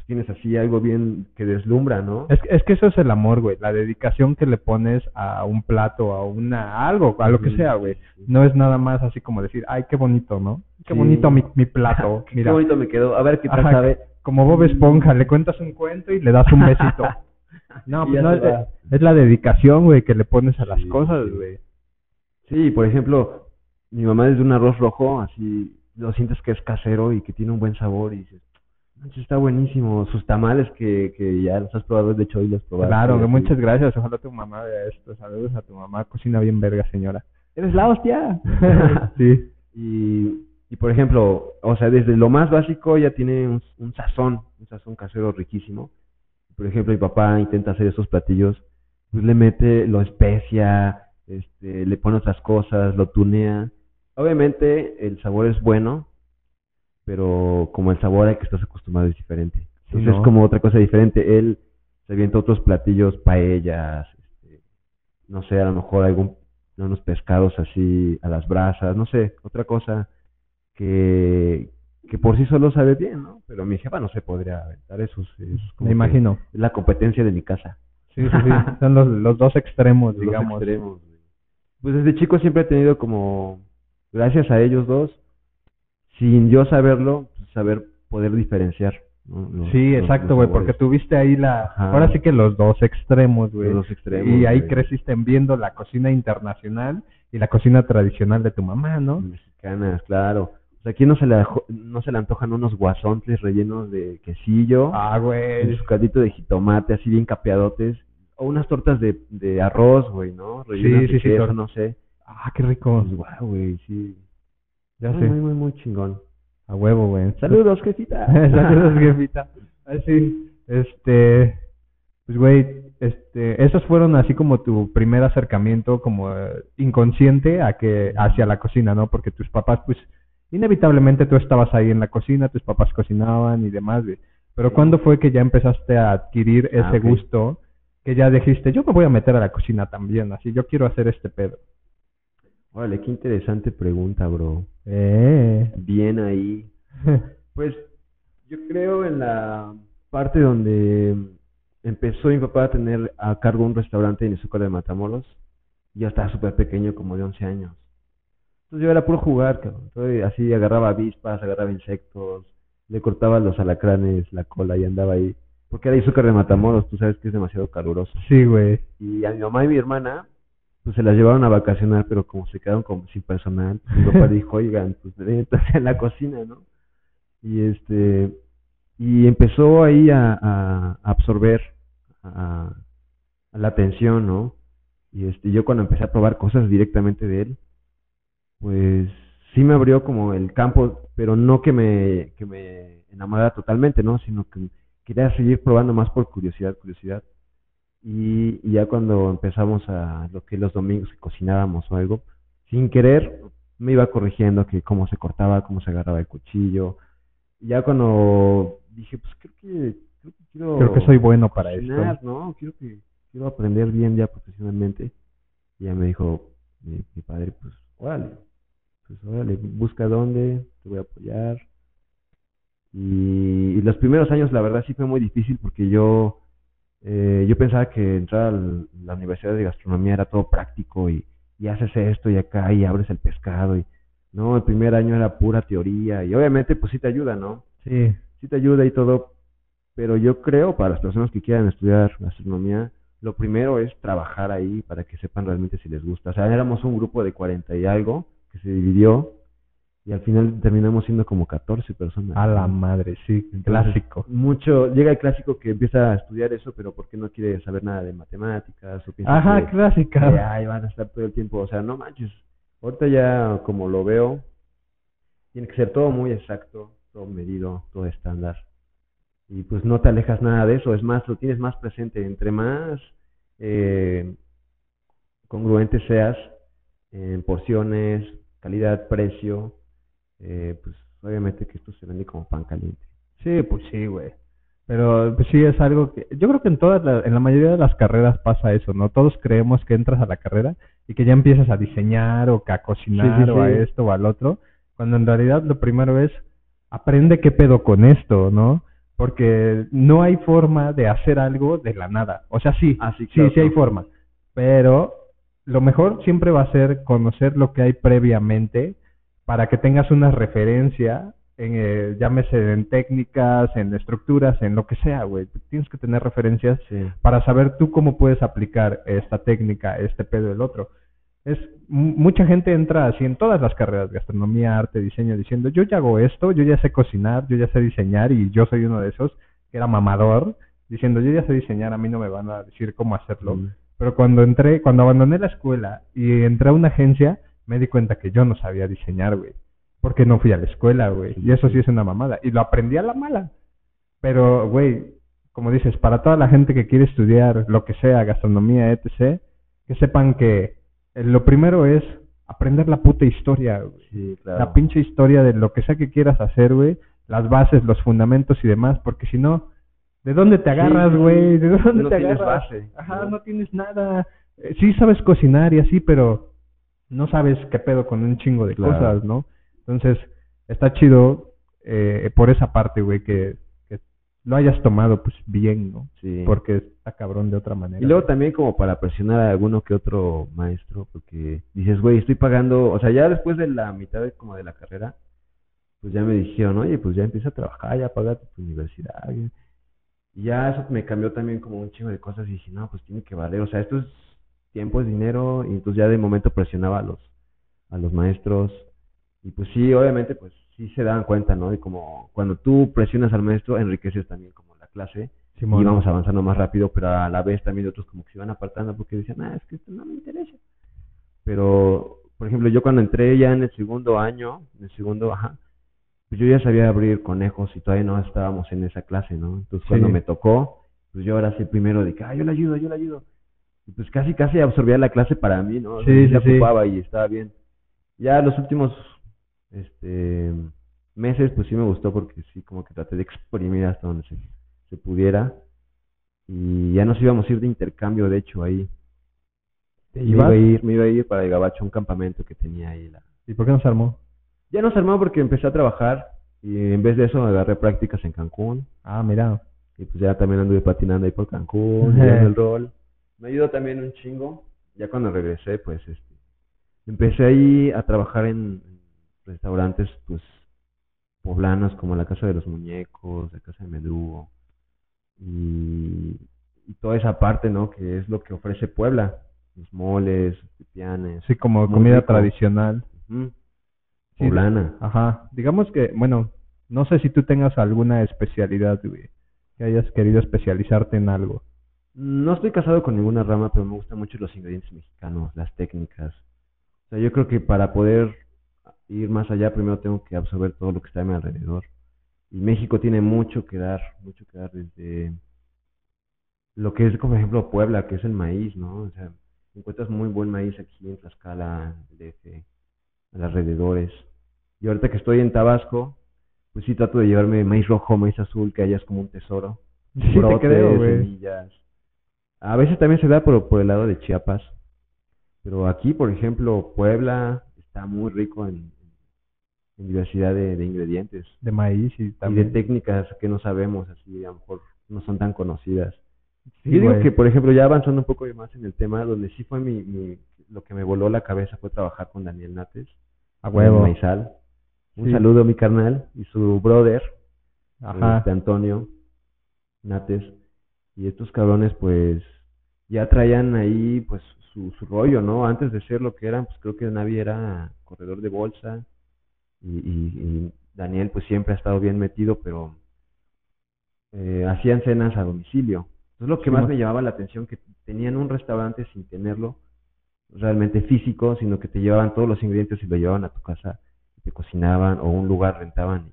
pues tienes así algo bien que deslumbra, ¿no? Es, es que eso es el amor, güey. La dedicación que le pones a un plato, a una, a algo, a lo que sea, güey. No es nada más así como decir, ay, qué bonito, ¿no? Qué Sí. bonito mi, mi plato. Qué Mira, bonito me quedó. A ver qué tal Ajá, sabe. como Bob Esponja, le cuentas un cuento y le das un besito. No, pues no, es, es la dedicación, güey, que le pones a las cosas, güey. Sí, por ejemplo, mi mamá es de un arroz rojo, así lo sientes que es casero y que tiene un buen sabor y dices, "Manches, está buenísimo. Sus tamales que, que ya los has probado, de hecho hoy los probaste. Claro, que muchas gracias. Ojalá tu mamá vea esto. Saludos a tu mamá. Cocina bien verga, señora. eres la hostia. sí. Y, y por ejemplo, o sea, desde lo más básico ya tiene un, un sazón, un sazón casero riquísimo. Por ejemplo, mi papá intenta hacer esos platillos, pues le mete, lo especia, este, le pone otras cosas, lo tunea. Obviamente el sabor es bueno, pero como el sabor al que estás acostumbrado es diferente. Entonces ¿no? es como otra cosa diferente. Él se avienta otros platillos, paellas, este, no sé, a lo mejor algún, unos pescados así a las brasas, no sé, otra cosa que, que por sí solo sabe bien, ¿no? Pero mi jefa no se podría aventar eso. Es, es como Me imagino. Es la competencia de mi casa. Sí, sí, sí. Son los, los dos extremos, Los dos digamos. extremos. Pues desde chico siempre he tenido como, gracias a ellos dos, sin yo saberlo, pues, saber poder diferenciar. ¿no? Los- Sí, exacto, güey, porque tuviste ahí la... Ajá. Ahora sí que los dos extremos, güey. Los dos extremos, Y ahí creciste viendo la cocina internacional y la cocina tradicional de tu mamá, ¿no? Mexicanas, claro. O sea, aquí no se le, no se le antojan unos guasontles rellenos de quesillo, Ah, güey. su caldito de jitomate así bien capeadotes, o unas tortas de, de arroz, güey, ¿no? Rellenas Sí, de sí, sí, queso, tor- no sé. Ah, qué rico. Pues, guau, güey, sí. Ya muy, sé. muy, muy, muy chingón. A huevo, güey. Saludos, jefita. Saludos, jefita. Así, este, pues, güey, este, esos fueron así como tu primer acercamiento como eh, inconsciente a que hacia la cocina, ¿no? Porque tus papás, pues, inevitablemente tú estabas ahí en la cocina, tus papás cocinaban y demás, güey. Pero ¿cuándo fue que ya empezaste a adquirir Ah, ese gusto que ya dijiste, yo me voy a meter a la cocina también, así, yo quiero hacer este pedo? Órale, qué interesante pregunta, bro. Eh. Bien ahí. Pues yo creo en la parte donde empezó mi papá a tener a cargo un restaurante en Izúcar de Matamoros. Yo estaba súper pequeño, como de 11 años. Entonces yo era puro jugar, cabrón. Entonces, así agarraba avispas, agarraba insectos, le cortaba los alacranes, la cola y andaba ahí. Porque era Izúcar de Matamoros, tú sabes que es demasiado caluroso. Sí, güey. Y a mi mamá y mi hermana, pues se las llevaron a vacacionar, pero como se quedaron como sin personal, mi papá dijo, oigan, pues métanse en la cocina, ¿no? Y este, y empezó ahí a, a absorber a, a la atención, ¿no? Y este, yo cuando empecé a probar cosas directamente de él, pues sí me abrió como el campo, pero no que me, que me enamorara totalmente, ¿no? Sino que quería seguir probando más por curiosidad, curiosidad. Y, y ya cuando empezamos a lo que los domingos que cocinábamos o algo, sin querer me iba corrigiendo que cómo se cortaba, cómo se agarraba el cuchillo. Y ya cuando dije, pues creo que, creo que quiero Creo que soy bueno para cocinar, esto. ¿no? Quiero que quiero aprender bien ya profesionalmente. Y ya me dijo mi, mi padre, pues órale, pues órale, busca dónde, te voy a apoyar. Y, y los primeros años, la verdad, sí fue muy difícil porque yo, eh, yo pensaba que entrar a la Universidad de Gastronomía era todo práctico y, y haces esto y acá y abres el pescado. y No, el primer año era pura teoría y obviamente pues sí te ayuda, ¿no? Sí. sí te ayuda y todo, pero yo creo para las personas que quieran estudiar gastronomía, lo primero es trabajar ahí para que sepan realmente si les gusta. O sea, éramos un grupo de 40 y algo que se dividió y al final terminamos siendo como 14 personas. A la madre, sí, Entonces, clásico. Mucho, llega el clásico que empieza a estudiar eso, pero porque no quiere saber nada de matemáticas o piensa Ajá, que, que clásica. ahí van a estar todo el tiempo. O sea, no manches. Ahorita ya como lo veo, tiene que ser todo muy exacto, todo medido, todo estándar. Y pues no te alejas nada de eso, es más, lo tienes más presente. Entre más eh, congruente seas en porciones, calidad, precio, eh, pues obviamente que esto se vende como pan caliente. Sí, pues sí, güey. Pero pues sí es algo que yo creo que en todas la- en la mayoría de las carreras pasa eso, ¿no? Todos creemos que entras a la carrera y que ya empiezas a diseñar o que a cocinar Sí, sí, o a esto o al otro, cuando en realidad lo primero es aprende qué pedo con esto, ¿no? Porque no hay forma de hacer algo de la nada. O sea, sí, Ah, sí, sí, hay forma, pero lo mejor siempre va a ser conocer lo que hay previamente para que tengas una referencia, en, eh, llámese en técnicas, en estructuras, en lo que sea, güey. Tienes que tener referencias Sí. para saber tú cómo puedes aplicar esta técnica, este pedo, el otro. Es mu- mucha gente entra así en todas las carreras, gastronomía, arte, diseño, diciendo, yo ya hago esto, yo ya sé cocinar, yo ya sé diseñar y yo soy uno de esos que era mamador, diciendo, yo ya sé diseñar, a mí no me van a decir cómo hacerlo. Mm. Pero cuando entré, cuando abandoné la escuela y entré a una agencia, me di cuenta que yo no sabía diseñar, güey. Porque no fui a la escuela, güey. Y eso sí es una mamada. Y lo aprendí a la mala. Pero, güey, como dices, para toda la gente que quiere estudiar lo que sea, gastronomía, etc., que sepan que eh, lo primero es aprender la puta historia, güey. Sí, claro. La pinche historia de lo que sea que quieras hacer, güey. Las bases, los fundamentos y demás. Porque si no, ¿de dónde te agarras, Sí, güey? ¿De dónde no te tienes agarras? base, Ajá, ¿no? no tienes nada. Eh, sí sabes cocinar y así, pero no sabes qué pedo con un chingo de Claro. cosas, ¿no? Entonces, está chido eh, por esa parte, güey, que, que lo hayas tomado, pues, bien, ¿no? Sí. Porque está cabrón de otra manera. Y luego también como para presionar a alguno que otro maestro, porque dices, güey, estoy pagando, o sea, ya después de la mitad de, como de la carrera, pues ya me dijeron, oye, pues ya empieza a trabajar, ya paga tu universidad. güey". Y ya eso me cambió también como un chingo de cosas y dije, no, pues tiene que valer, o sea, esto es tiempo, es dinero, y entonces ya de momento presionaba a los, a los maestros, y pues sí, obviamente, pues sí se daban cuenta, ¿no? Y como cuando tú presionas al maestro, enriqueces también como la clase, Simón. y íbamos avanzando más rápido, pero a la vez también otros como que se iban apartando porque decían, ah, es que esto no me interesa. Pero, por ejemplo, yo cuando entré ya en el segundo año, en el segundo, ajá, pues yo ya sabía abrir conejos y todavía no estábamos en esa clase, ¿no? Entonces cuando Sí. me tocó, pues yo ahora sí primero de que, ah, yo le ayudo, yo le ayudo. Y pues casi, casi absorbía la clase para mí, ¿no? Sí, sí sí. ocupaba y estaba bien. Ya los últimos, este, meses, pues sí me gustó porque sí, como que traté de exprimir hasta donde se, se pudiera. Y ya nos íbamos a ir de intercambio, de hecho, ahí. ¿Te Me iba a ir, me iba a ir para el Gabacho, un campamento que tenía ahí. La... ¿Y por qué no se armó? Ya nos armó porque empecé a trabajar y en vez de eso agarré prácticas en Cancún. Ah, mira. Y pues ya también anduve patinando ahí por Cancún, el rol. Me ayudó también un chingo. Ya cuando regresé, pues, este, empecé ahí a trabajar en restaurantes, pues, poblanos como la Casa de los Muñecos, la Casa de Medrugo. Y, y toda esa parte, ¿no? Que es lo que ofrece Puebla. Los moles, los pipianes. Sí, como comida rico. tradicional. Sí, Poblana. Ajá. Digamos que, bueno, no sé si tú tengas alguna especialidad, güey. Que hayas querido especializarte en algo. No estoy casado con ninguna rama, pero me gustan mucho los ingredientes mexicanos, las técnicas. O sea, yo creo que para poder ir más allá, primero tengo que absorber todo lo que está a mi alrededor. Y México tiene mucho que dar, mucho que dar desde lo que es, como por ejemplo, Puebla, que es el maíz, ¿no? O sea, encuentras muy buen maíz aquí en Tlaxcala, DF, en los alrededores. Y ahorita que estoy en Tabasco, pues sí trato de llevarme maíz rojo, maíz azul, que allá es como un tesoro Sí, te brotes, creo, güey. semillas. A veces también se da por, por el lado de Chiapas. Pero aquí, por ejemplo, Puebla está muy rico en, en diversidad de, de ingredientes De maíz y y de también. técnicas que no sabemos, así a lo mejor no son tan conocidas. Sí, Yo digo güey. que, por ejemplo, ya avanzando un poco más en el tema, donde sí fue mi, mi- lo que me voló la cabeza fue trabajar con Daniel Nates, A huevo. Maizal. Un Sí. saludo a mi carnal y su brother, Ajá. este Antonio Nates y estos cabrones pues ya traían ahí pues su, su rollo, ¿no? Antes de ser lo que eran, pues creo que Navi era corredor de bolsa y, y- y Daniel pues siempre ha estado bien metido, pero eh, hacían cenas a domicilio. Entonces lo que Sí, más me llamaba la atención que tenían un restaurante sin tenerlo realmente físico, sino que te llevaban todos los ingredientes y lo llevaban a tu casa, y te cocinaban o un lugar rentaban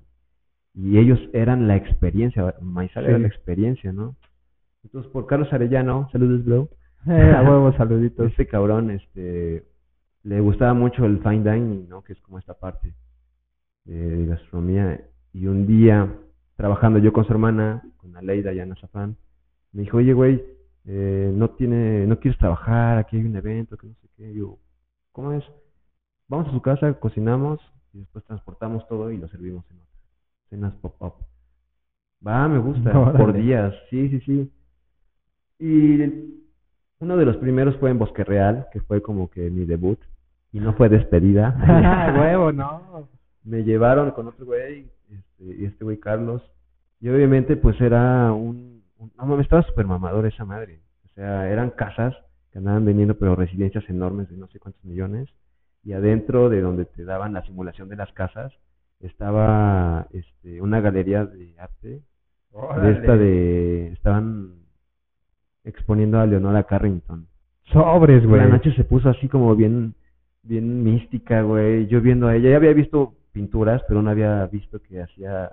y ellos eran la experiencia, Maizal era Sí. la experiencia, ¿no? Entonces, por Carlos Arellano, saludos, bro. Eh, a huevo, saluditos. Este cabrón, este, le gustaba mucho el fine dining, ¿no? Que es como esta parte de, gastronomía. Y un día, trabajando yo con su hermana, con Aleida y Ana Zafán, me dijo, oye, güey, eh, no tiene, no quieres trabajar, aquí hay un evento, que no sé qué. Yo, ¿cómo es? Vamos a su casa, cocinamos y después transportamos todo y lo servimos en otras cenas pop-up. Va, me gusta, por días, sí, sí, sí. Y uno de los primeros fue en Bosque Real, que fue como que mi debut, y no fue despedida. A huevo, no. Me llevaron con otro güey, este, y este güey Carlos, y obviamente pues era un, un- no mames, estaba súper mamador esa madre. O sea, eran casas que andaban vendiendo, pero residencias enormes de no sé cuántos millones, y adentro de donde te daban la simulación de las casas, estaba este, una galería de arte de esta de estaban exponiendo a Leonora Carrington Sobres, güey. La noche se puso así como bien, bien mística, güey. Yo viendo a ella, ya había visto pinturas, pero no había visto que hacía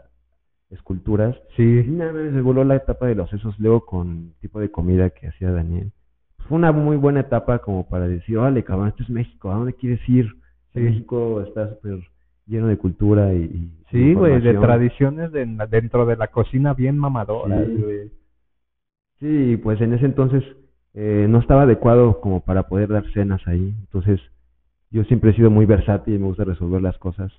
esculturas. Y Sí, nada, me se voló la etapa de los sesos luego con el tipo de comida que hacía Daniel. Fue una muy buena etapa como para decir, órale, cabrón, esto es México, ¿a dónde quieres ir? Sí. México está súper lleno de cultura y... y sí, güey, de tradiciones de- dentro de la cocina bien mamadoras, Sí. güey. Sí, pues en ese entonces eh, no estaba adecuado como para poder dar cenas ahí. Entonces, yo siempre he sido muy versátil y me gusta resolver las cosas.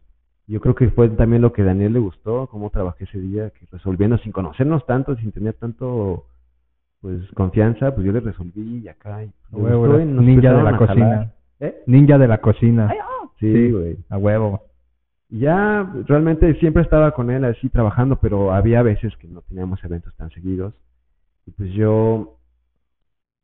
Yo creo que fue también lo que a Daniel le gustó, cómo trabajé ese día, que resolviendo sin conocernos tanto, sin tener tanto pues confianza, pues yo le resolví y acá. y le Huevo, gustó y nos ninja de la a cocina. ¿Eh? Ninja de la cocina. Sí, Sí. güey. A huevo. Y ya realmente siempre estaba con él así trabajando, pero había veces que no teníamos eventos tan seguidos. Y pues yo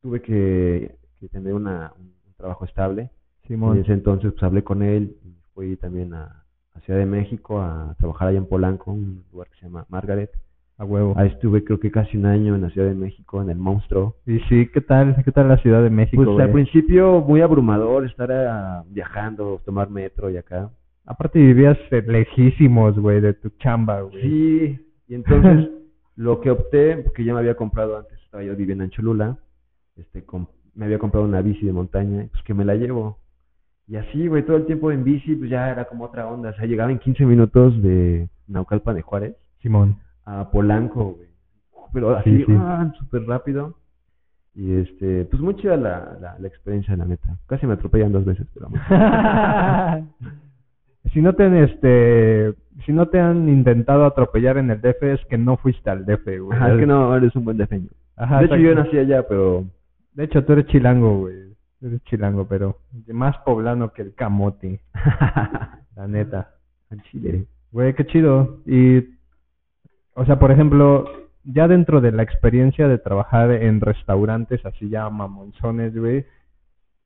tuve que, que tener una, un, un trabajo estable. Y en Simón. ese entonces pues hablé con él y fui también a, a Ciudad de México a trabajar allá en Polanco, un lugar que se llama Margaret. A huevo. Ahí estuve creo que casi un año en la Ciudad de México, en el Monstruo. Y sí, ¿qué tal? ¿Qué tal la Ciudad de México, Pues al güey? principio muy abrumador estar ah, viajando, tomar metro y acá. Aparte vivías eh, lejísimos, güey, de tu chamba, güey. Sí, y entonces lo que opté, porque ya me había comprado antes, estaba yo viviendo en Cholula, este, me había comprado una bici de montaña, pues que me la llevo. Y así, güey, todo el tiempo en bici, pues ya era como otra onda. O sea, llegaba en 15 minutos de Naucalpan de Juárez Simón. a Polanco, güey. Pero así, Sí, sí. ah, súper rápido. Y este, pues muy chida la, la, la experiencia, la neta. Casi me atropellan dos veces, pero. si no te han, este, si no te han intentado atropellar en el DF es que no fuiste al DF, güey. Ajá, es que no, eres un buen defensa. Ajá, De hecho, yo nací allá, pero De hecho, tú eres chilango, güey. Eres chilango, pero más poblano que el camote, la neta. al chile. Güey, qué chido. Y, o sea, por ejemplo, ya dentro de la experiencia de trabajar en restaurantes así ya mamonzones, güey.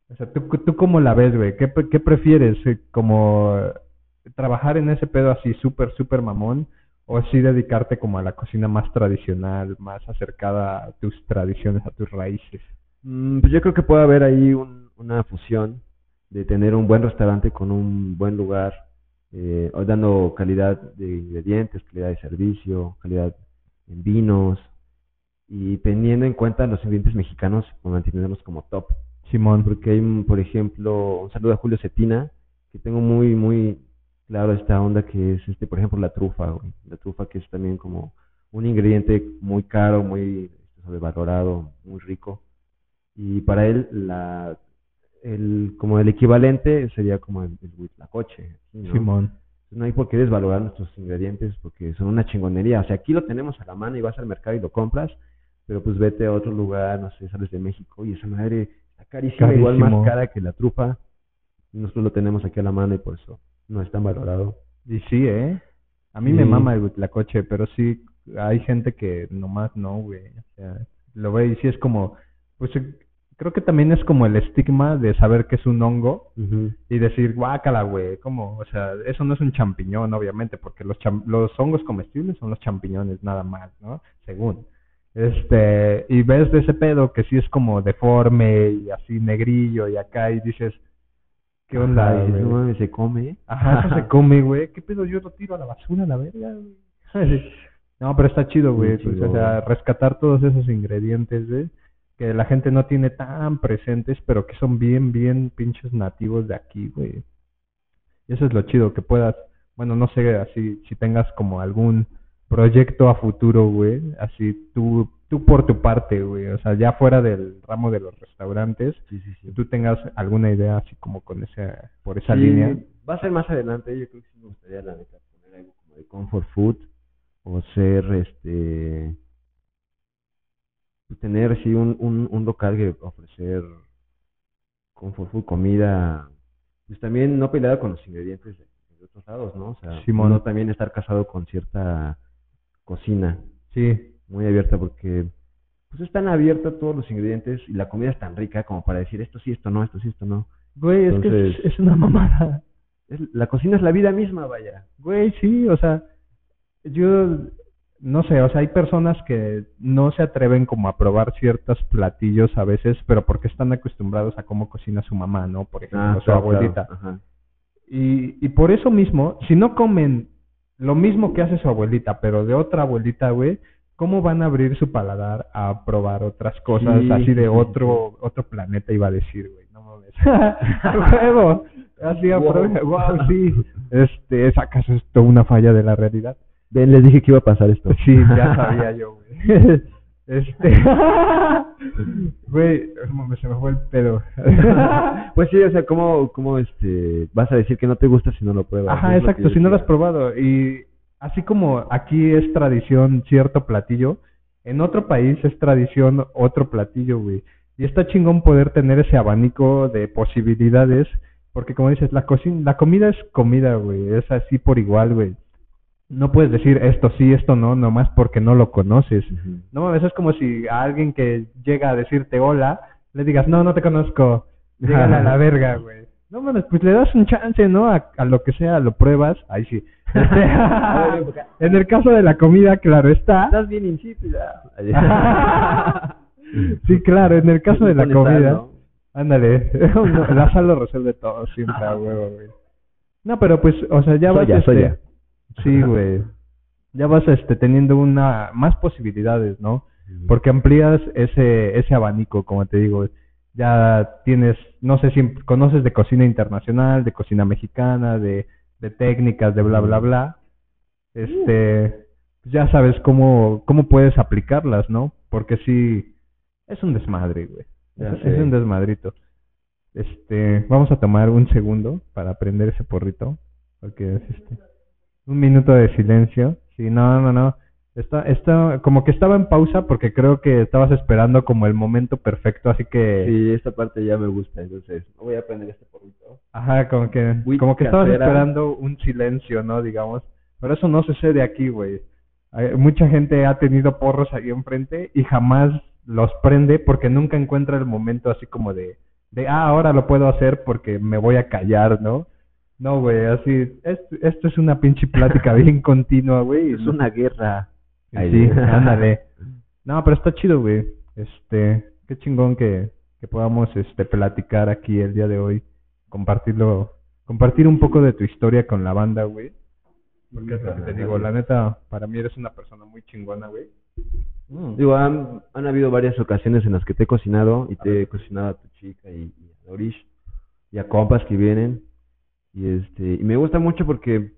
O sea, ¿tú, tú cómo la ves, güey? ¿Qué, qué prefieres? ¿Como trabajar en ese pedo así súper, súper mamón? ¿O sí dedicarte como a la cocina más tradicional, más acercada a tus tradiciones, a tus raíces? Mm, Pues yo creo que puede haber ahí un- una fusión de tener un buen restaurante con un buen lugar, eh, dando calidad de ingredientes, calidad de servicio, calidad en vinos, y teniendo en cuenta los ingredientes mexicanos, pues, manteniéndolos como top. Simón. Porque hay, por ejemplo, un saludo a Julio Cetina, que tengo muy, muy claro esta onda que es, este, por ejemplo, la trufa, güey. La trufa que es también como un ingrediente muy caro, muy este, sobrevalorado, muy rico. Y para él, la, el, como el equivalente sería como el, el huitlacoche, ¿sí, no? Simón. No hay por qué desvalorar nuestros ingredientes porque son una chingonería. O sea, aquí lo tenemos a la mano y vas al mercado y lo compras, pero pues vete a otro lugar, no sé, sales de México y esa madre está carísima, igual Carísimo. más cara que la trufa. Nosotros lo tenemos aquí a la mano y por eso no es tan valorado. Y sí, ¿eh? A mí me mama el huitlacoche, pero sí hay gente que nomás no, güey. O sea, lo ve y sí es como, pues creo que también es como el estigma de saber que es un hongo y decir, guácala, güey, como, o sea, eso no es un champiñón, obviamente, porque los cham- los hongos comestibles son los champiñones, nada más, ¿no? Según. Este, y ves de ese pedo que sí es como deforme y así negrillo y acá y dices, ¿qué onda, Ajá, no mames, se come. Ajá, eso se come, güey. ¿Qué pedo? Yo lo tiro a la basura, a la verga, güey. No, pero está chido, güey. Pues, o sea, rescatar todos esos ingredientes, güey, que la gente no tiene tan presentes, pero que son bien, bien pinches nativos de aquí, güey. Y eso es lo chido, que puedas, bueno, no sé, así, si tengas como algún proyecto a futuro, güey, así tú, tú por tu parte, güey, o sea, ya fuera del ramo de los restaurantes, Sí, sí, sí. tú tengas alguna idea así como con esa, por esa Sí, línea. Va a ser más adelante, yo creo que sí me gustaría, la neta, poner algo como de comfort food o ser, este, pues, tener, sí, un, un, un local que ofrecer comfort food, comida, pues también no peleado con los ingredientes de, de otros lados, ¿no? O sea, Simón. no también estar casado con cierta cocina Sí, muy abierta porque pues están abiertos todos los ingredientes y la comida es tan rica como para decir esto sí, esto no, esto sí, esto no. güey, es que es, es una mamada. Es- la cocina es la vida misma, vaya. Güey, sí, o sea, yo no sé, o sea, hay personas que no se atreven como a probar ciertos platillos a veces, pero porque están acostumbrados a cómo cocina su mamá, ¿no? Por ejemplo, Ah, su claro, abuelita. claro, ajá. Y, y por eso mismo, si no comen lo mismo que hace su abuelita, pero de otra abuelita, güey, ¿cómo van a abrir su paladar a probar otras cosas Sí, así sí, de otro otro planeta, iba a decir, güey? No mames. ¡Huevo! Así, Wow. wow. wow, sí. Este, ¿es acaso esto una falla de la realidad? Ven, les dije que iba a pasar esto. Sí, ya sabía yo, güey. Este. Güey, se me fue el pedo. pues sí, o sea, ¿cómo, cómo este, vas a decir que no te gusta si no lo pruebas? Ajá, Es exacto, si no lo has probado. Y así como aquí es tradición cierto platillo, en otro país es tradición otro platillo, güey. Y está chingón poder tener ese abanico de posibilidades, porque como dices, la cocina, la comida es comida, güey, es así por igual, güey. No puedes decir esto sí, esto no, nomás porque no lo conoces. Ujú. No mames, es como si a alguien que llega a decirte hola, le digas, no, no te conozco, llégale a la verga, güey. No mames, pues le das un chance, ¿no? A, a lo que sea, lo pruebas, ahí sí. Este, en el caso de la comida, claro está. Estás bien insípida. Sí, claro, en el caso de la comida. ¿no? Ándale, la sal lo resuelve todo siempre a huevo, güey. No, pero pues, o sea, ya vas este, soya. Sí, güey. Ya vas este teniendo una más posibilidades, ¿no? Porque amplías ese ese abanico, como te digo. Ya tienes, no sé si conoces de cocina internacional, de cocina mexicana, de de técnicas, de bla bla bla. Este, ya sabes cómo cómo puedes aplicarlas, ¿no? Porque sí es un desmadre, güey. Es, un desmadrito. Este, vamos a tomar un segundo para prender ese porrito, porque es este un minuto de silencio. Sí, no, no, no. Está, está, como que estaba en pausa porque creo que estabas esperando como el momento perfecto, así que, Sí, esta parte ya me gusta, entonces voy a prender este porrito. ajá, como que, como que estabas esperando un silencio, ¿no? Digamos, pero eso no sucede aquí, güey. Mucha gente ha tenido porros ahí enfrente y jamás los prende porque nunca encuentra el momento así como de, de, ah, ahora lo puedo hacer porque me voy a callar, ¿no? No, güey, así, esto, esto es una pinche plática bien continua, güey. Es una guerra. Sí, ándale. No, pero está chido, güey. Este, qué chingón que, que podamos este platicar aquí el día de hoy, compartirlo, compartir un poco de tu historia con la banda, güey. Porque es lo que te digo, la neta, para mí eres una persona muy chingona, güey. Mm. Digo, han, han habido varias ocasiones en las que te he cocinado y te he cocinado a tu chica y, y a Dorish y a compas que vienen. Y este, y me gusta mucho porque,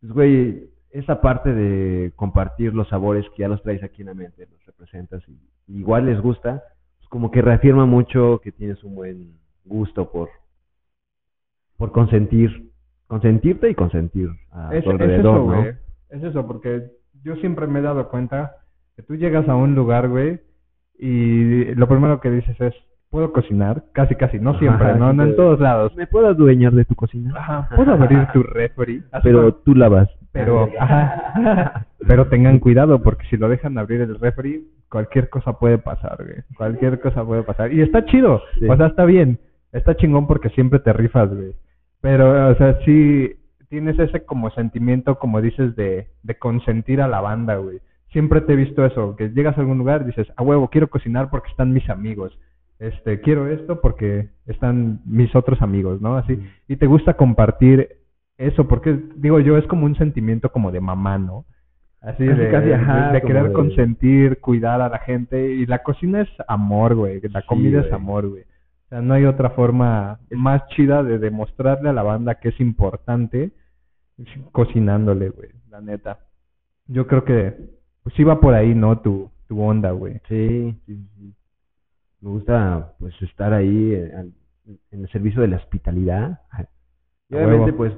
pues, güey, esa parte de compartir los sabores que ya los traes aquí en la mente, los representas y, y igual les gusta, pues como que reafirma mucho que tienes un buen gusto por, por consentir, consentirte y consentir a Es, tu es alrededor, eso, ¿no? güey. Es eso, porque yo siempre me he dado cuenta que tú llegas a un lugar, güey, y lo primero que dices es, ¿puedo cocinar? Casi, casi, no siempre, Ajá, no, no en todos lados. ¿Me puedo adueñar de tu cocina? Ajá, ¿puedo abrir tu refri? Pero tú lavas. pero, ajá, pero tengan cuidado, porque si lo dejan abrir el refri, cualquier cosa puede pasar, güey. Cualquier cosa puede pasar. Y está chido, Sí. o sea, está bien. Está chingón porque siempre te rifas, güey. Pero, o sea, sí tienes ese como sentimiento, como dices, de, de consentir a la banda, güey. Siempre te he visto eso, que llegas a algún lugar y dices, a huevo, quiero cocinar porque están mis amigos. Este, quiero esto porque están mis otros amigos, ¿no? Así. Y te gusta compartir eso, porque digo yo, es como un sentimiento como de mamá, ¿no? Así Casi, de, casi, de- ajá, de como querer de- consentir, cuidar a la gente. Y la cocina es amor, güey. La Sí, comida es amor, güey. O sea, no hay otra forma más chida de demostrarle a la banda que es importante cocinándole, güey. La neta. Yo creo que pues va por ahí, ¿no? Tu, tu onda, güey. Sí, sí, sí. Me gusta, pues, estar ahí eh, en el servicio de la hospitalidad. Y obviamente, pues,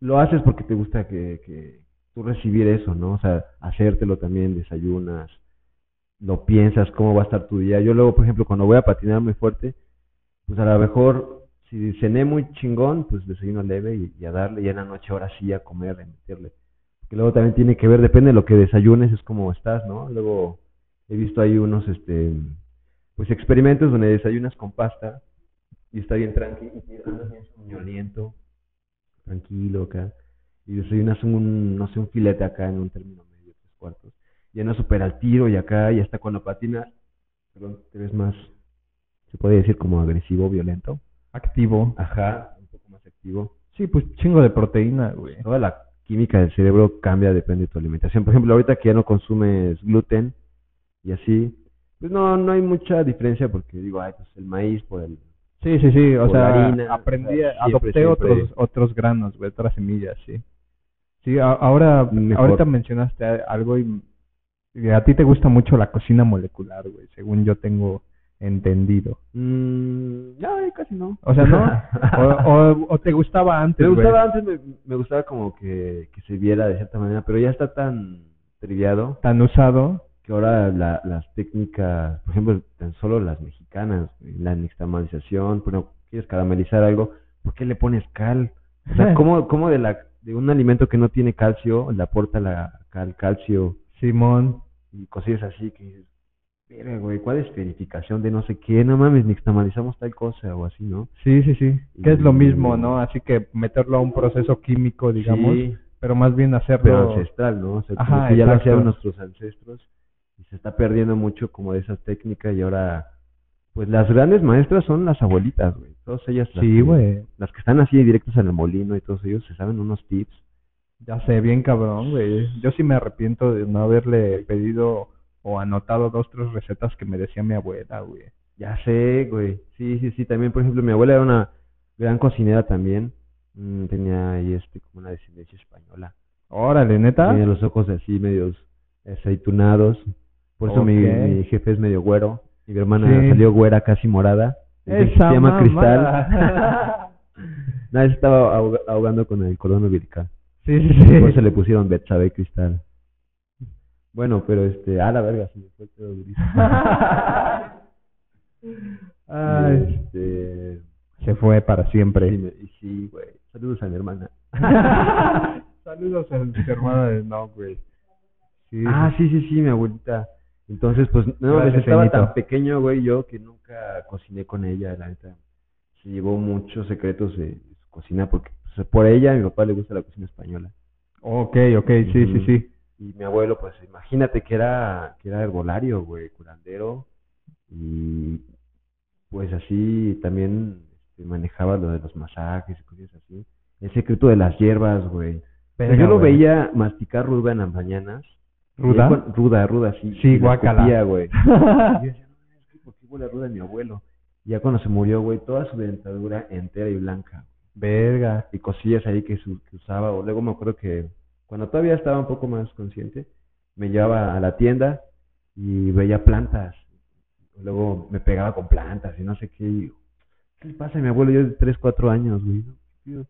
lo haces porque te gusta que, que tú recibir eso, ¿no? O sea, hacértelo también, desayunas, lo piensas, cómo va a estar tu día. Yo luego, por ejemplo, cuando voy a patinar muy fuerte, pues a lo mejor, si cené muy chingón, pues desayuno leve y, y a darle, y en la noche ahora sí a comer, a meterle. Que luego también tiene que ver, depende de lo que desayunes, es como estás, ¿no? Luego he visto ahí unos, este, pues experimentos donde desayunas con pasta y está bien tranquilo, y andas bien soñoliento, tranquilo acá, y desayunas un, no sé, un filete acá en un término medio, pues cuartos. Ya no supera al tiro y acá, y hasta cuando patinas, perdón, te ves más, se puede decir como agresivo, violento. Activo. Ajá, un poco más activo. Sí, pues chingo de proteína, güey. Toda la química del cerebro cambia, depende de tu alimentación. Por ejemplo, ahorita que ya no consumes gluten y así, pues no, no hay mucha diferencia porque digo, ay, pues el maíz por el... Sí, sí, sí, o sea, harina, aprendí, o sea, siempre, adopté siempre. otros otros granos, güey, otras semillas, sí. Sí, a- ahora, Mejor. ahorita mencionaste algo y, y a ti te gusta mucho la cocina molecular, güey, según yo tengo entendido. Mm, ay, casi no. O sea, ¿no? o, o, o te gustaba antes, me güey. gustaba antes, me, me gustaba como que, que se viera de cierta manera, pero ya está tan triviado Tan usado. Que ahora la- las técnicas, por ejemplo, tan solo las mexicanas, la nixtamalización, bueno, quieres caramelizar algo, ¿por qué le pones cal? O sea, ¿cómo, cómo de, la, de un alimento que no tiene calcio le aporta la cal, calcio Simón. y cosillas así que dices, "Verga, güey, ¿cuál es verificación de no sé qué? No mames, nixtamalizamos tal cosa o así, ¿no? Sí, sí, sí. Que es lo mismo, ¿no? Así que meterlo a un proceso químico, digamos, Sí, pero más bien pero hacerlo... ancestral, ¿no? O sea, Ajá, que ya lo hacían nuestros ancestros y se está perdiendo mucho como de esas técnicas y ahora, pues las grandes maestras son las abuelitas, güey. Todas ellas, las Sí, güey. las que están así directos en el molino y todos ellos se saben unos tips. Ya sé, bien cabrón, güey. Yo sí me arrepiento de no haberle pedido o anotado dos, tres recetas que me decía mi abuela, güey. Ya sé, güey. Sí, sí, sí. También, por ejemplo, mi abuela era una gran cocinera también. Mm, tenía ahí este como una descendencia española. Órale, ¿neta? Tenía los ojos así medios aceitunados. Por eso mi, mi jefe es medio güero. Y mi hermana Sí. salió güera casi morada. Entonces, Esa se llama Cristal. Nadie se estaba ahog- ahogando con el cordón umbilical. sí, sí, sí. Por eso le pusieron Betsabe Cristal. Bueno, pero este, a la verga, se me fue todo durísimo. Ay, Este, se fue para sí, siempre. y sí, güey. Saludos a mi hermana. Saludos a tu hermana de no, güey. Sí. Ah, sí, sí, sí, mi abuelita. Entonces, pues, no, pues, estaba tan pequeño, güey, yo que nunca cociné con ella, la neta. Se llevó muchos secretos de su cocina porque pues, por ella a mi papá le gusta la cocina española. Ok, ok, sí, sí, Ujú. sí. Y mi abuelo, pues, imagínate que era, que era herbolario, güey, curandero. Y, pues, así también este, manejaba lo de los masajes y cosas así. El secreto de las hierbas, güey. O sea, Verga, yo lo güey. veía masticar ruda en las mañanas. ¿Ruda? Ruda, ruda, sí. Sí, y la guácala. escupía, güey. Y yo decía, no, es que ¿por qué huele ruda mi abuelo? Y ya cuando se murió, güey, toda su dentadura entera y blanca. Verga. Y cosillas ahí que, su- que usaba. O luego me acuerdo que cuando todavía estaba un poco más consciente, me llevaba a la tienda y veía plantas. Luego me pegaba con plantas y no sé qué. y, ¿Qué le pasa a mi abuelo? Yo de 3, 4 años, güey. ¿no?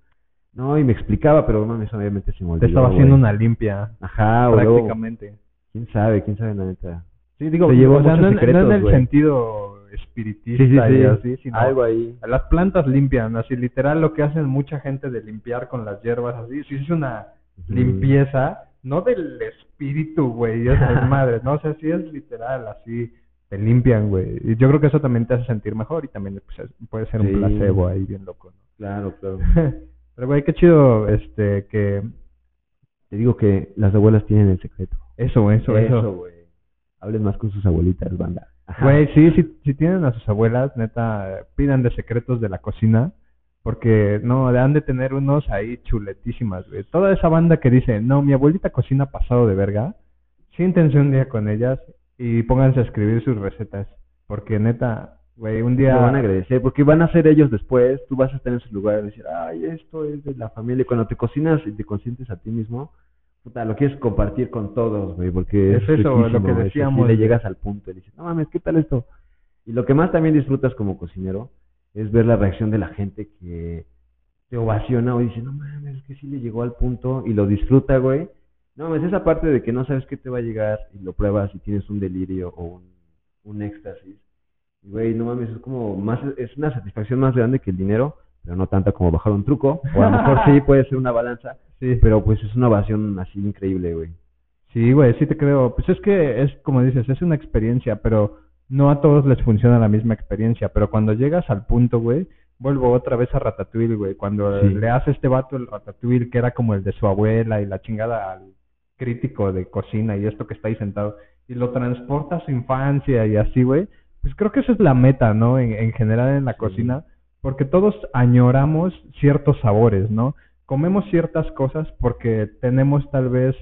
No, y me explicaba, pero mames, obviamente se me olvidó. Te estaba haciendo güey. una limpia, Ajá, luego, prácticamente. quién sabe, quién sabe la neta. Sí, digo, Se llevó o sea, no, en- no secretos, en el güey. sentido espiritista y así, sino algo ahí. las plantas limpian, así literal lo que hacen mucha gente de limpiar con las hierbas, así, sí es una limpieza, no del espíritu, güey, esas madres, no, o sea, sí es literal, así, te limpian, güey, y yo creo que eso también te hace sentir mejor y también pues, es- puede ser un Sí. placebo ahí bien loco, Claro, claro. Pero, güey, qué chido, este, que Te digo que las abuelas tienen el secreto. eso, eso, eso. güey. Hablen más con sus abuelitas, banda. Güey, sí, sí, si tienen a sus abuelas, neta, pidan de secretos de la cocina, porque no, han de tener unos ahí chuletísimas, güey. Toda esa banda que dice, no, mi abuelita cocina pasado de verga, siéntense un día con ellas y pónganse a escribir sus recetas, porque neta, güey, un día... Lo van a agradecer porque van a ser ellos después. Tú vas a estar en su lugar y decir, ay, esto es de la familia. Y cuando te cocinas y te consientes a ti mismo, puta, lo quieres compartir con todos, güey, porque Es eso, riquísimo, lo que es decíamos, le güey. llegas al punto y dices, no mames, ¿qué tal esto? Y lo que más también disfrutas como cocinero es ver la reacción de la gente que te ovaciona o dice, no mames, es que sí le llegó al punto y lo disfruta, güey. No mames, esa parte de que no sabes qué te va a llegar y lo pruebas y tienes un delirio o un, un éxtasis. Güey, no mames, es como más, es una satisfacción más grande que el dinero, pero no tanta como bajar un truco. O a lo mejor sí puede ser una balanza, Sí, pero pues es una ovación así increíble, güey. sí, güey, sí te creo. Pues es que es, como dices, es una experiencia, pero no a todos les funciona la misma experiencia. Pero cuando llegas al punto, güey, vuelvo otra vez a Ratatouille, güey. Cuando Sí. le hace este vato el Ratatouille, que era como el de su abuela y la chingada al crítico de cocina y esto que está ahí sentado y lo transporta a su infancia y así, güey, pues creo que esa es la meta, ¿no? En, en general en la cocina, porque todos añoramos ciertos sabores, ¿no? Comemos ciertas cosas porque tenemos tal vez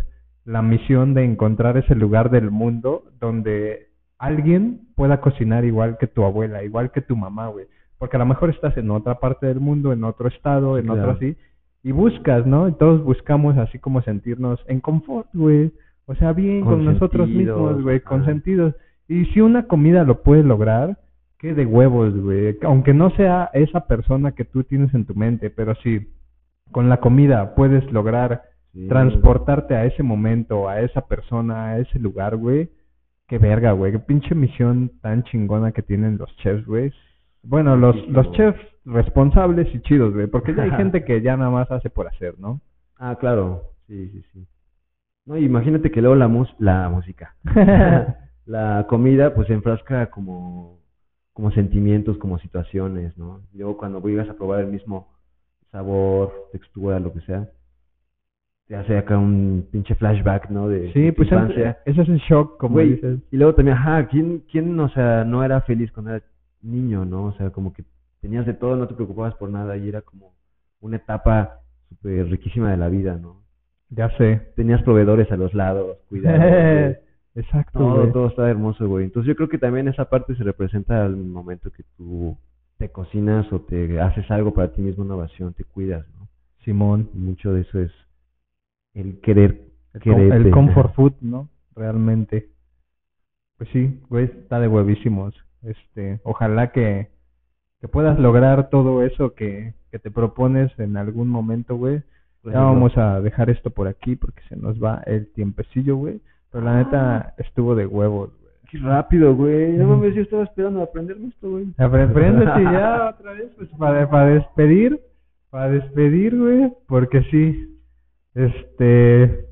la misión de encontrar ese lugar del mundo donde alguien pueda cocinar igual que tu abuela, igual que tu mamá, güey. Porque a lo mejor estás en otra parte del mundo, en otro estado, en otro así, y buscas, ¿no? Y todos buscamos así como sentirnos en confort, güey. O sea, bien con, nosotros mismos, güey, consentidos. Y si una comida lo puede lograr, qué de huevos, güey. Aunque no sea esa persona que tú tienes en tu mente, pero si con la comida puedes lograr Sí. transportarte a ese momento, a esa persona, a ese lugar, güey. Qué verga, güey. Qué pinche misión tan chingona que tienen los chefs, güey. Bueno, los, Sí, los chefs responsables y chidos, güey. Porque ya hay gente que ya nada más hace por hacer, ¿no? Ah, claro. Sí, sí, sí. No, imagínate que luego la mus la música, la comida, pues se enfrasca como, como sentimientos, como situaciones, ¿no? Luego cuando llegas a probar el mismo sabor, textura, lo que sea, te hace acá un pinche flashback, ¿no? De, sí, de pues infancia. ese es el shock, como dices. Y luego también, ajá, ¿quién, ¿quién, o sea, no era feliz cuando era niño, no? O sea, como que tenías de todo, no te preocupabas por nada y era como una etapa súper riquísima de la vida, ¿no? Ya sé. Tenías proveedores a los lados, cuidados, güey. Exacto, todo, güey. todo estaba hermoso, güey. Entonces yo creo que también esa parte se representa al momento que tú te cocinas o te haces algo para ti mismo, una oración, te cuidas, ¿no? Simón. Mucho de eso es el querer, El, quererte. el comfort food, ¿no? Realmente. Pues sí, güey, está de huevísimos. Este, ojalá que, que puedas lograr todo eso que, que te propones en algún momento, güey. Por Ya vamos a dejar esto por aquí porque se nos va el tiempecillo, güey. Pero la neta estuvo de huevos, güey. Qué rápido, güey. No mames, yo estaba esperando a aprenderme esto, güey. Apre- Préndete ya otra vez, pues para, para despedir, para despedir, güey, porque sí, este,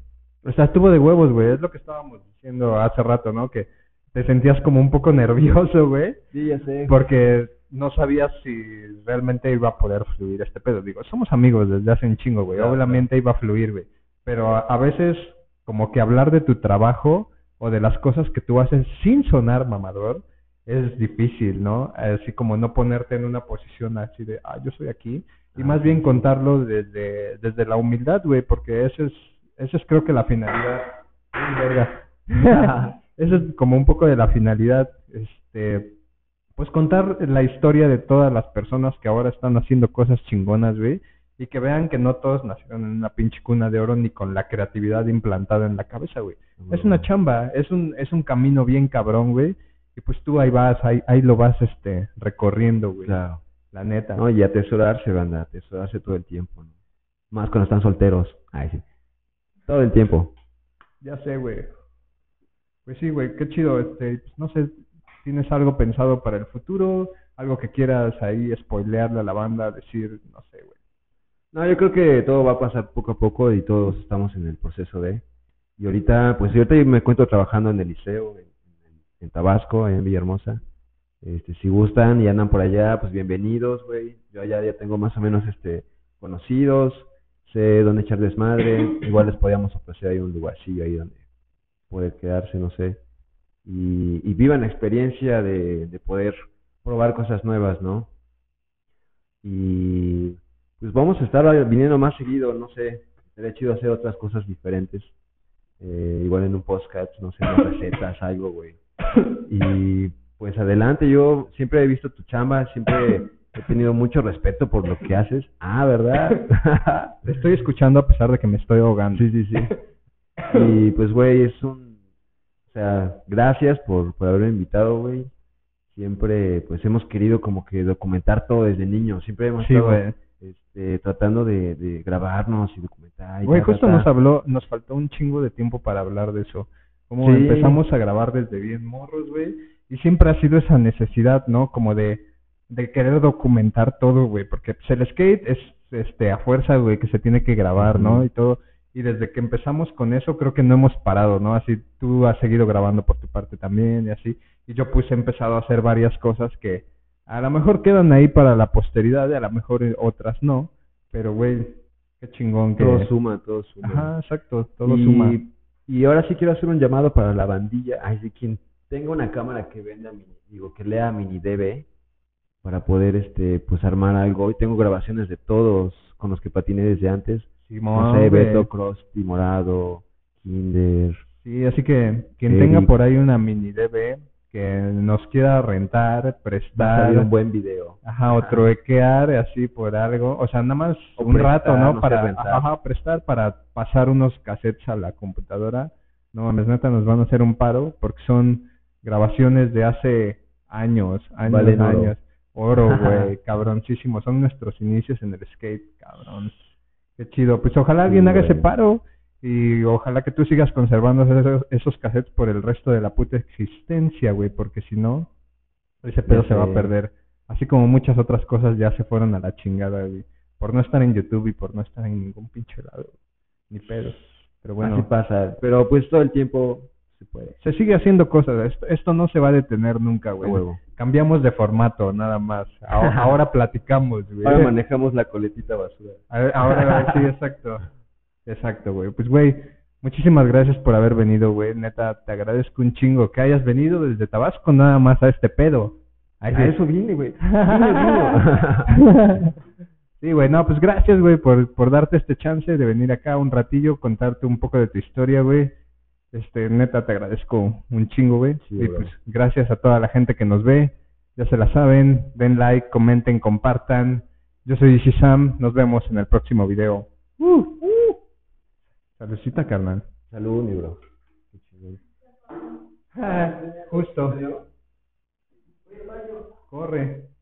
o sea, estuvo de huevos, güey, es lo que estábamos diciendo hace rato, ¿no? Que te sentías como un poco nervioso, güey, Sí, ya sé. porque no sabías si realmente iba a poder fluir este pedo. Digo, somos amigos desde hace un chingo, güey, Claro, obviamente iba a fluir, güey, pero a, a veces como que hablar de tu trabajo o de las cosas que tú haces sin sonar mamador es difícil, ¿no? Así como no ponerte en una posición así de, ah, yo soy aquí, y Ah, más bien sí. contarlo desde, desde la humildad, güey, porque eso es, eso es creo que la finalidad. Verga. eso es como un poco de la finalidad, este, pues contar la historia de todas las personas que ahora están haciendo cosas chingonas, güey, y que vean que no todos nacieron en una pinche cuna de oro ni con la creatividad implantada en la cabeza, güey. Es una chamba, es un, es un camino bien cabrón, güey. Y pues tú ahí vas, ahí, ahí lo vas este recorriendo, güey. Claro. La neta. No, y atesorarse, banda, atesorarse todo el tiempo, ¿no? Más cuando están solteros. Ay, sí. Todo el tiempo. Ya sé, güey. Pues sí, güey, qué chido. Este, pues, no sé, ¿tienes algo pensado para el futuro? Algo que quieras ahí spoilearle a la banda, decir, no sé, güey. No, yo creo que todo va a pasar poco a poco y todos estamos en el proceso de. Y ahorita, pues ahorita me encuentro trabajando en el liceo, en, en- en Tabasco, en Villahermosa. Este, si gustan y andan por allá, pues bienvenidos, güey. Yo allá ya tengo más o menos este conocidos, sé dónde echar desmadre. Igual les podíamos ofrecer ahí un lugarcillo ahí donde poder quedarse, no sé. Y, y vivan la experiencia de, de poder probar cosas nuevas, ¿no? Y pues vamos a estar viniendo más seguido, no sé, sería chido hacer otras cosas diferentes. Eh, igual en un podcast, no sé, unas recetas, algo, güey. Y pues adelante, yo siempre he visto tu chamba, siempre he tenido mucho respeto por lo que haces. Ah, ¿verdad? Te estoy escuchando a pesar de que me estoy ahogando. Sí, sí, sí. Y pues, güey, es un... O sea, gracias por, por haberme invitado, güey. Siempre, pues, hemos querido como que documentar todo desde niño. Siempre hemos Sí, estado. Este, tratando de, de grabarnos y documentar. y Güey, justo nos habló, nos faltó un chingo de tiempo para hablar de eso. Como Sí. empezamos a grabar desde bien morros, güey. Y siempre ha sido esa necesidad, ¿no? Como de, de querer documentar todo, güey. Porque pues, el skate es este a fuerza, güey, que se tiene que grabar, ¿no? Y todo. Y desde que empezamos con eso, creo que no hemos parado, ¿no? Así tú has seguido grabando por tu parte también y así. Y yo pues he empezado a hacer varias cosas que a lo mejor quedan ahí para la posteridad y a lo mejor eh, otras no. Pero, güey, qué chingón que... Todo suma, todo suma. Ajá, exacto, todo y, suma. Y ahora sí quiero hacer un llamado para la bandilla. Ay, si quien tenga una cámara que venda, digo, que lea mini DB para poder, este, pues armar algo. Hoy tengo grabaciones de todos con los que patiné desde antes. Simón, no sé. Beto, Krusty, Morado, Kinder. Sí, así que quien Eric. tenga por ahí una mini DB que nos quiera rentar, prestar, un buen video. ajá, o truequear así por algo, o sea, nada más O un rato, prestar, ¿no? para ajá, prestar para pasar unos cassettes a la computadora. No mames, neta, nos van a hacer un paro porque son grabaciones de hace años, años, Valen años. Oro, güey, cabroncísimo. Son nuestros inicios en el skate, cabrón. Qué chido. Pues ojalá alguien Sí, haga ese paro y ojalá que tú sigas conservando esos, esos cassettes por el resto de la puta existencia, güey, porque si no, ese pedo se va a perder. Así como muchas otras cosas ya se fueron a la chingada, güey. Por no estar en YouTube y por no estar en ningún pinche lado. Ni pedos. Pero Así bueno, pasa. Pero pues todo el tiempo se puede. se sigue haciendo cosas. Esto, esto no se va a detener nunca, güey. huevo. Cambiamos de formato, nada más. Ahora, ahora platicamos, güey. Ahora manejamos la coletita basura. Ahora sí, exacto. Exacto, güey. Pues, güey, muchísimas gracias por haber venido, güey. Neta, te agradezco un chingo que hayas venido desde Tabasco nada más a este pedo. A ese- eso vine, güey. Sí, güey, no, pues gracias, güey, por, por darte este chance de venir acá un ratillo, contarte un poco de tu historia, güey. Este, neta, te agradezco un chingo, güey. Sí, y bro. pues gracias a toda la gente que nos ve. Ya se la saben, den like, comenten, compartan. Yo soy Sam, nos vemos en el próximo video. Uh. Saludcita, carnal. Salud, mi bro. Ah, justo. Corre.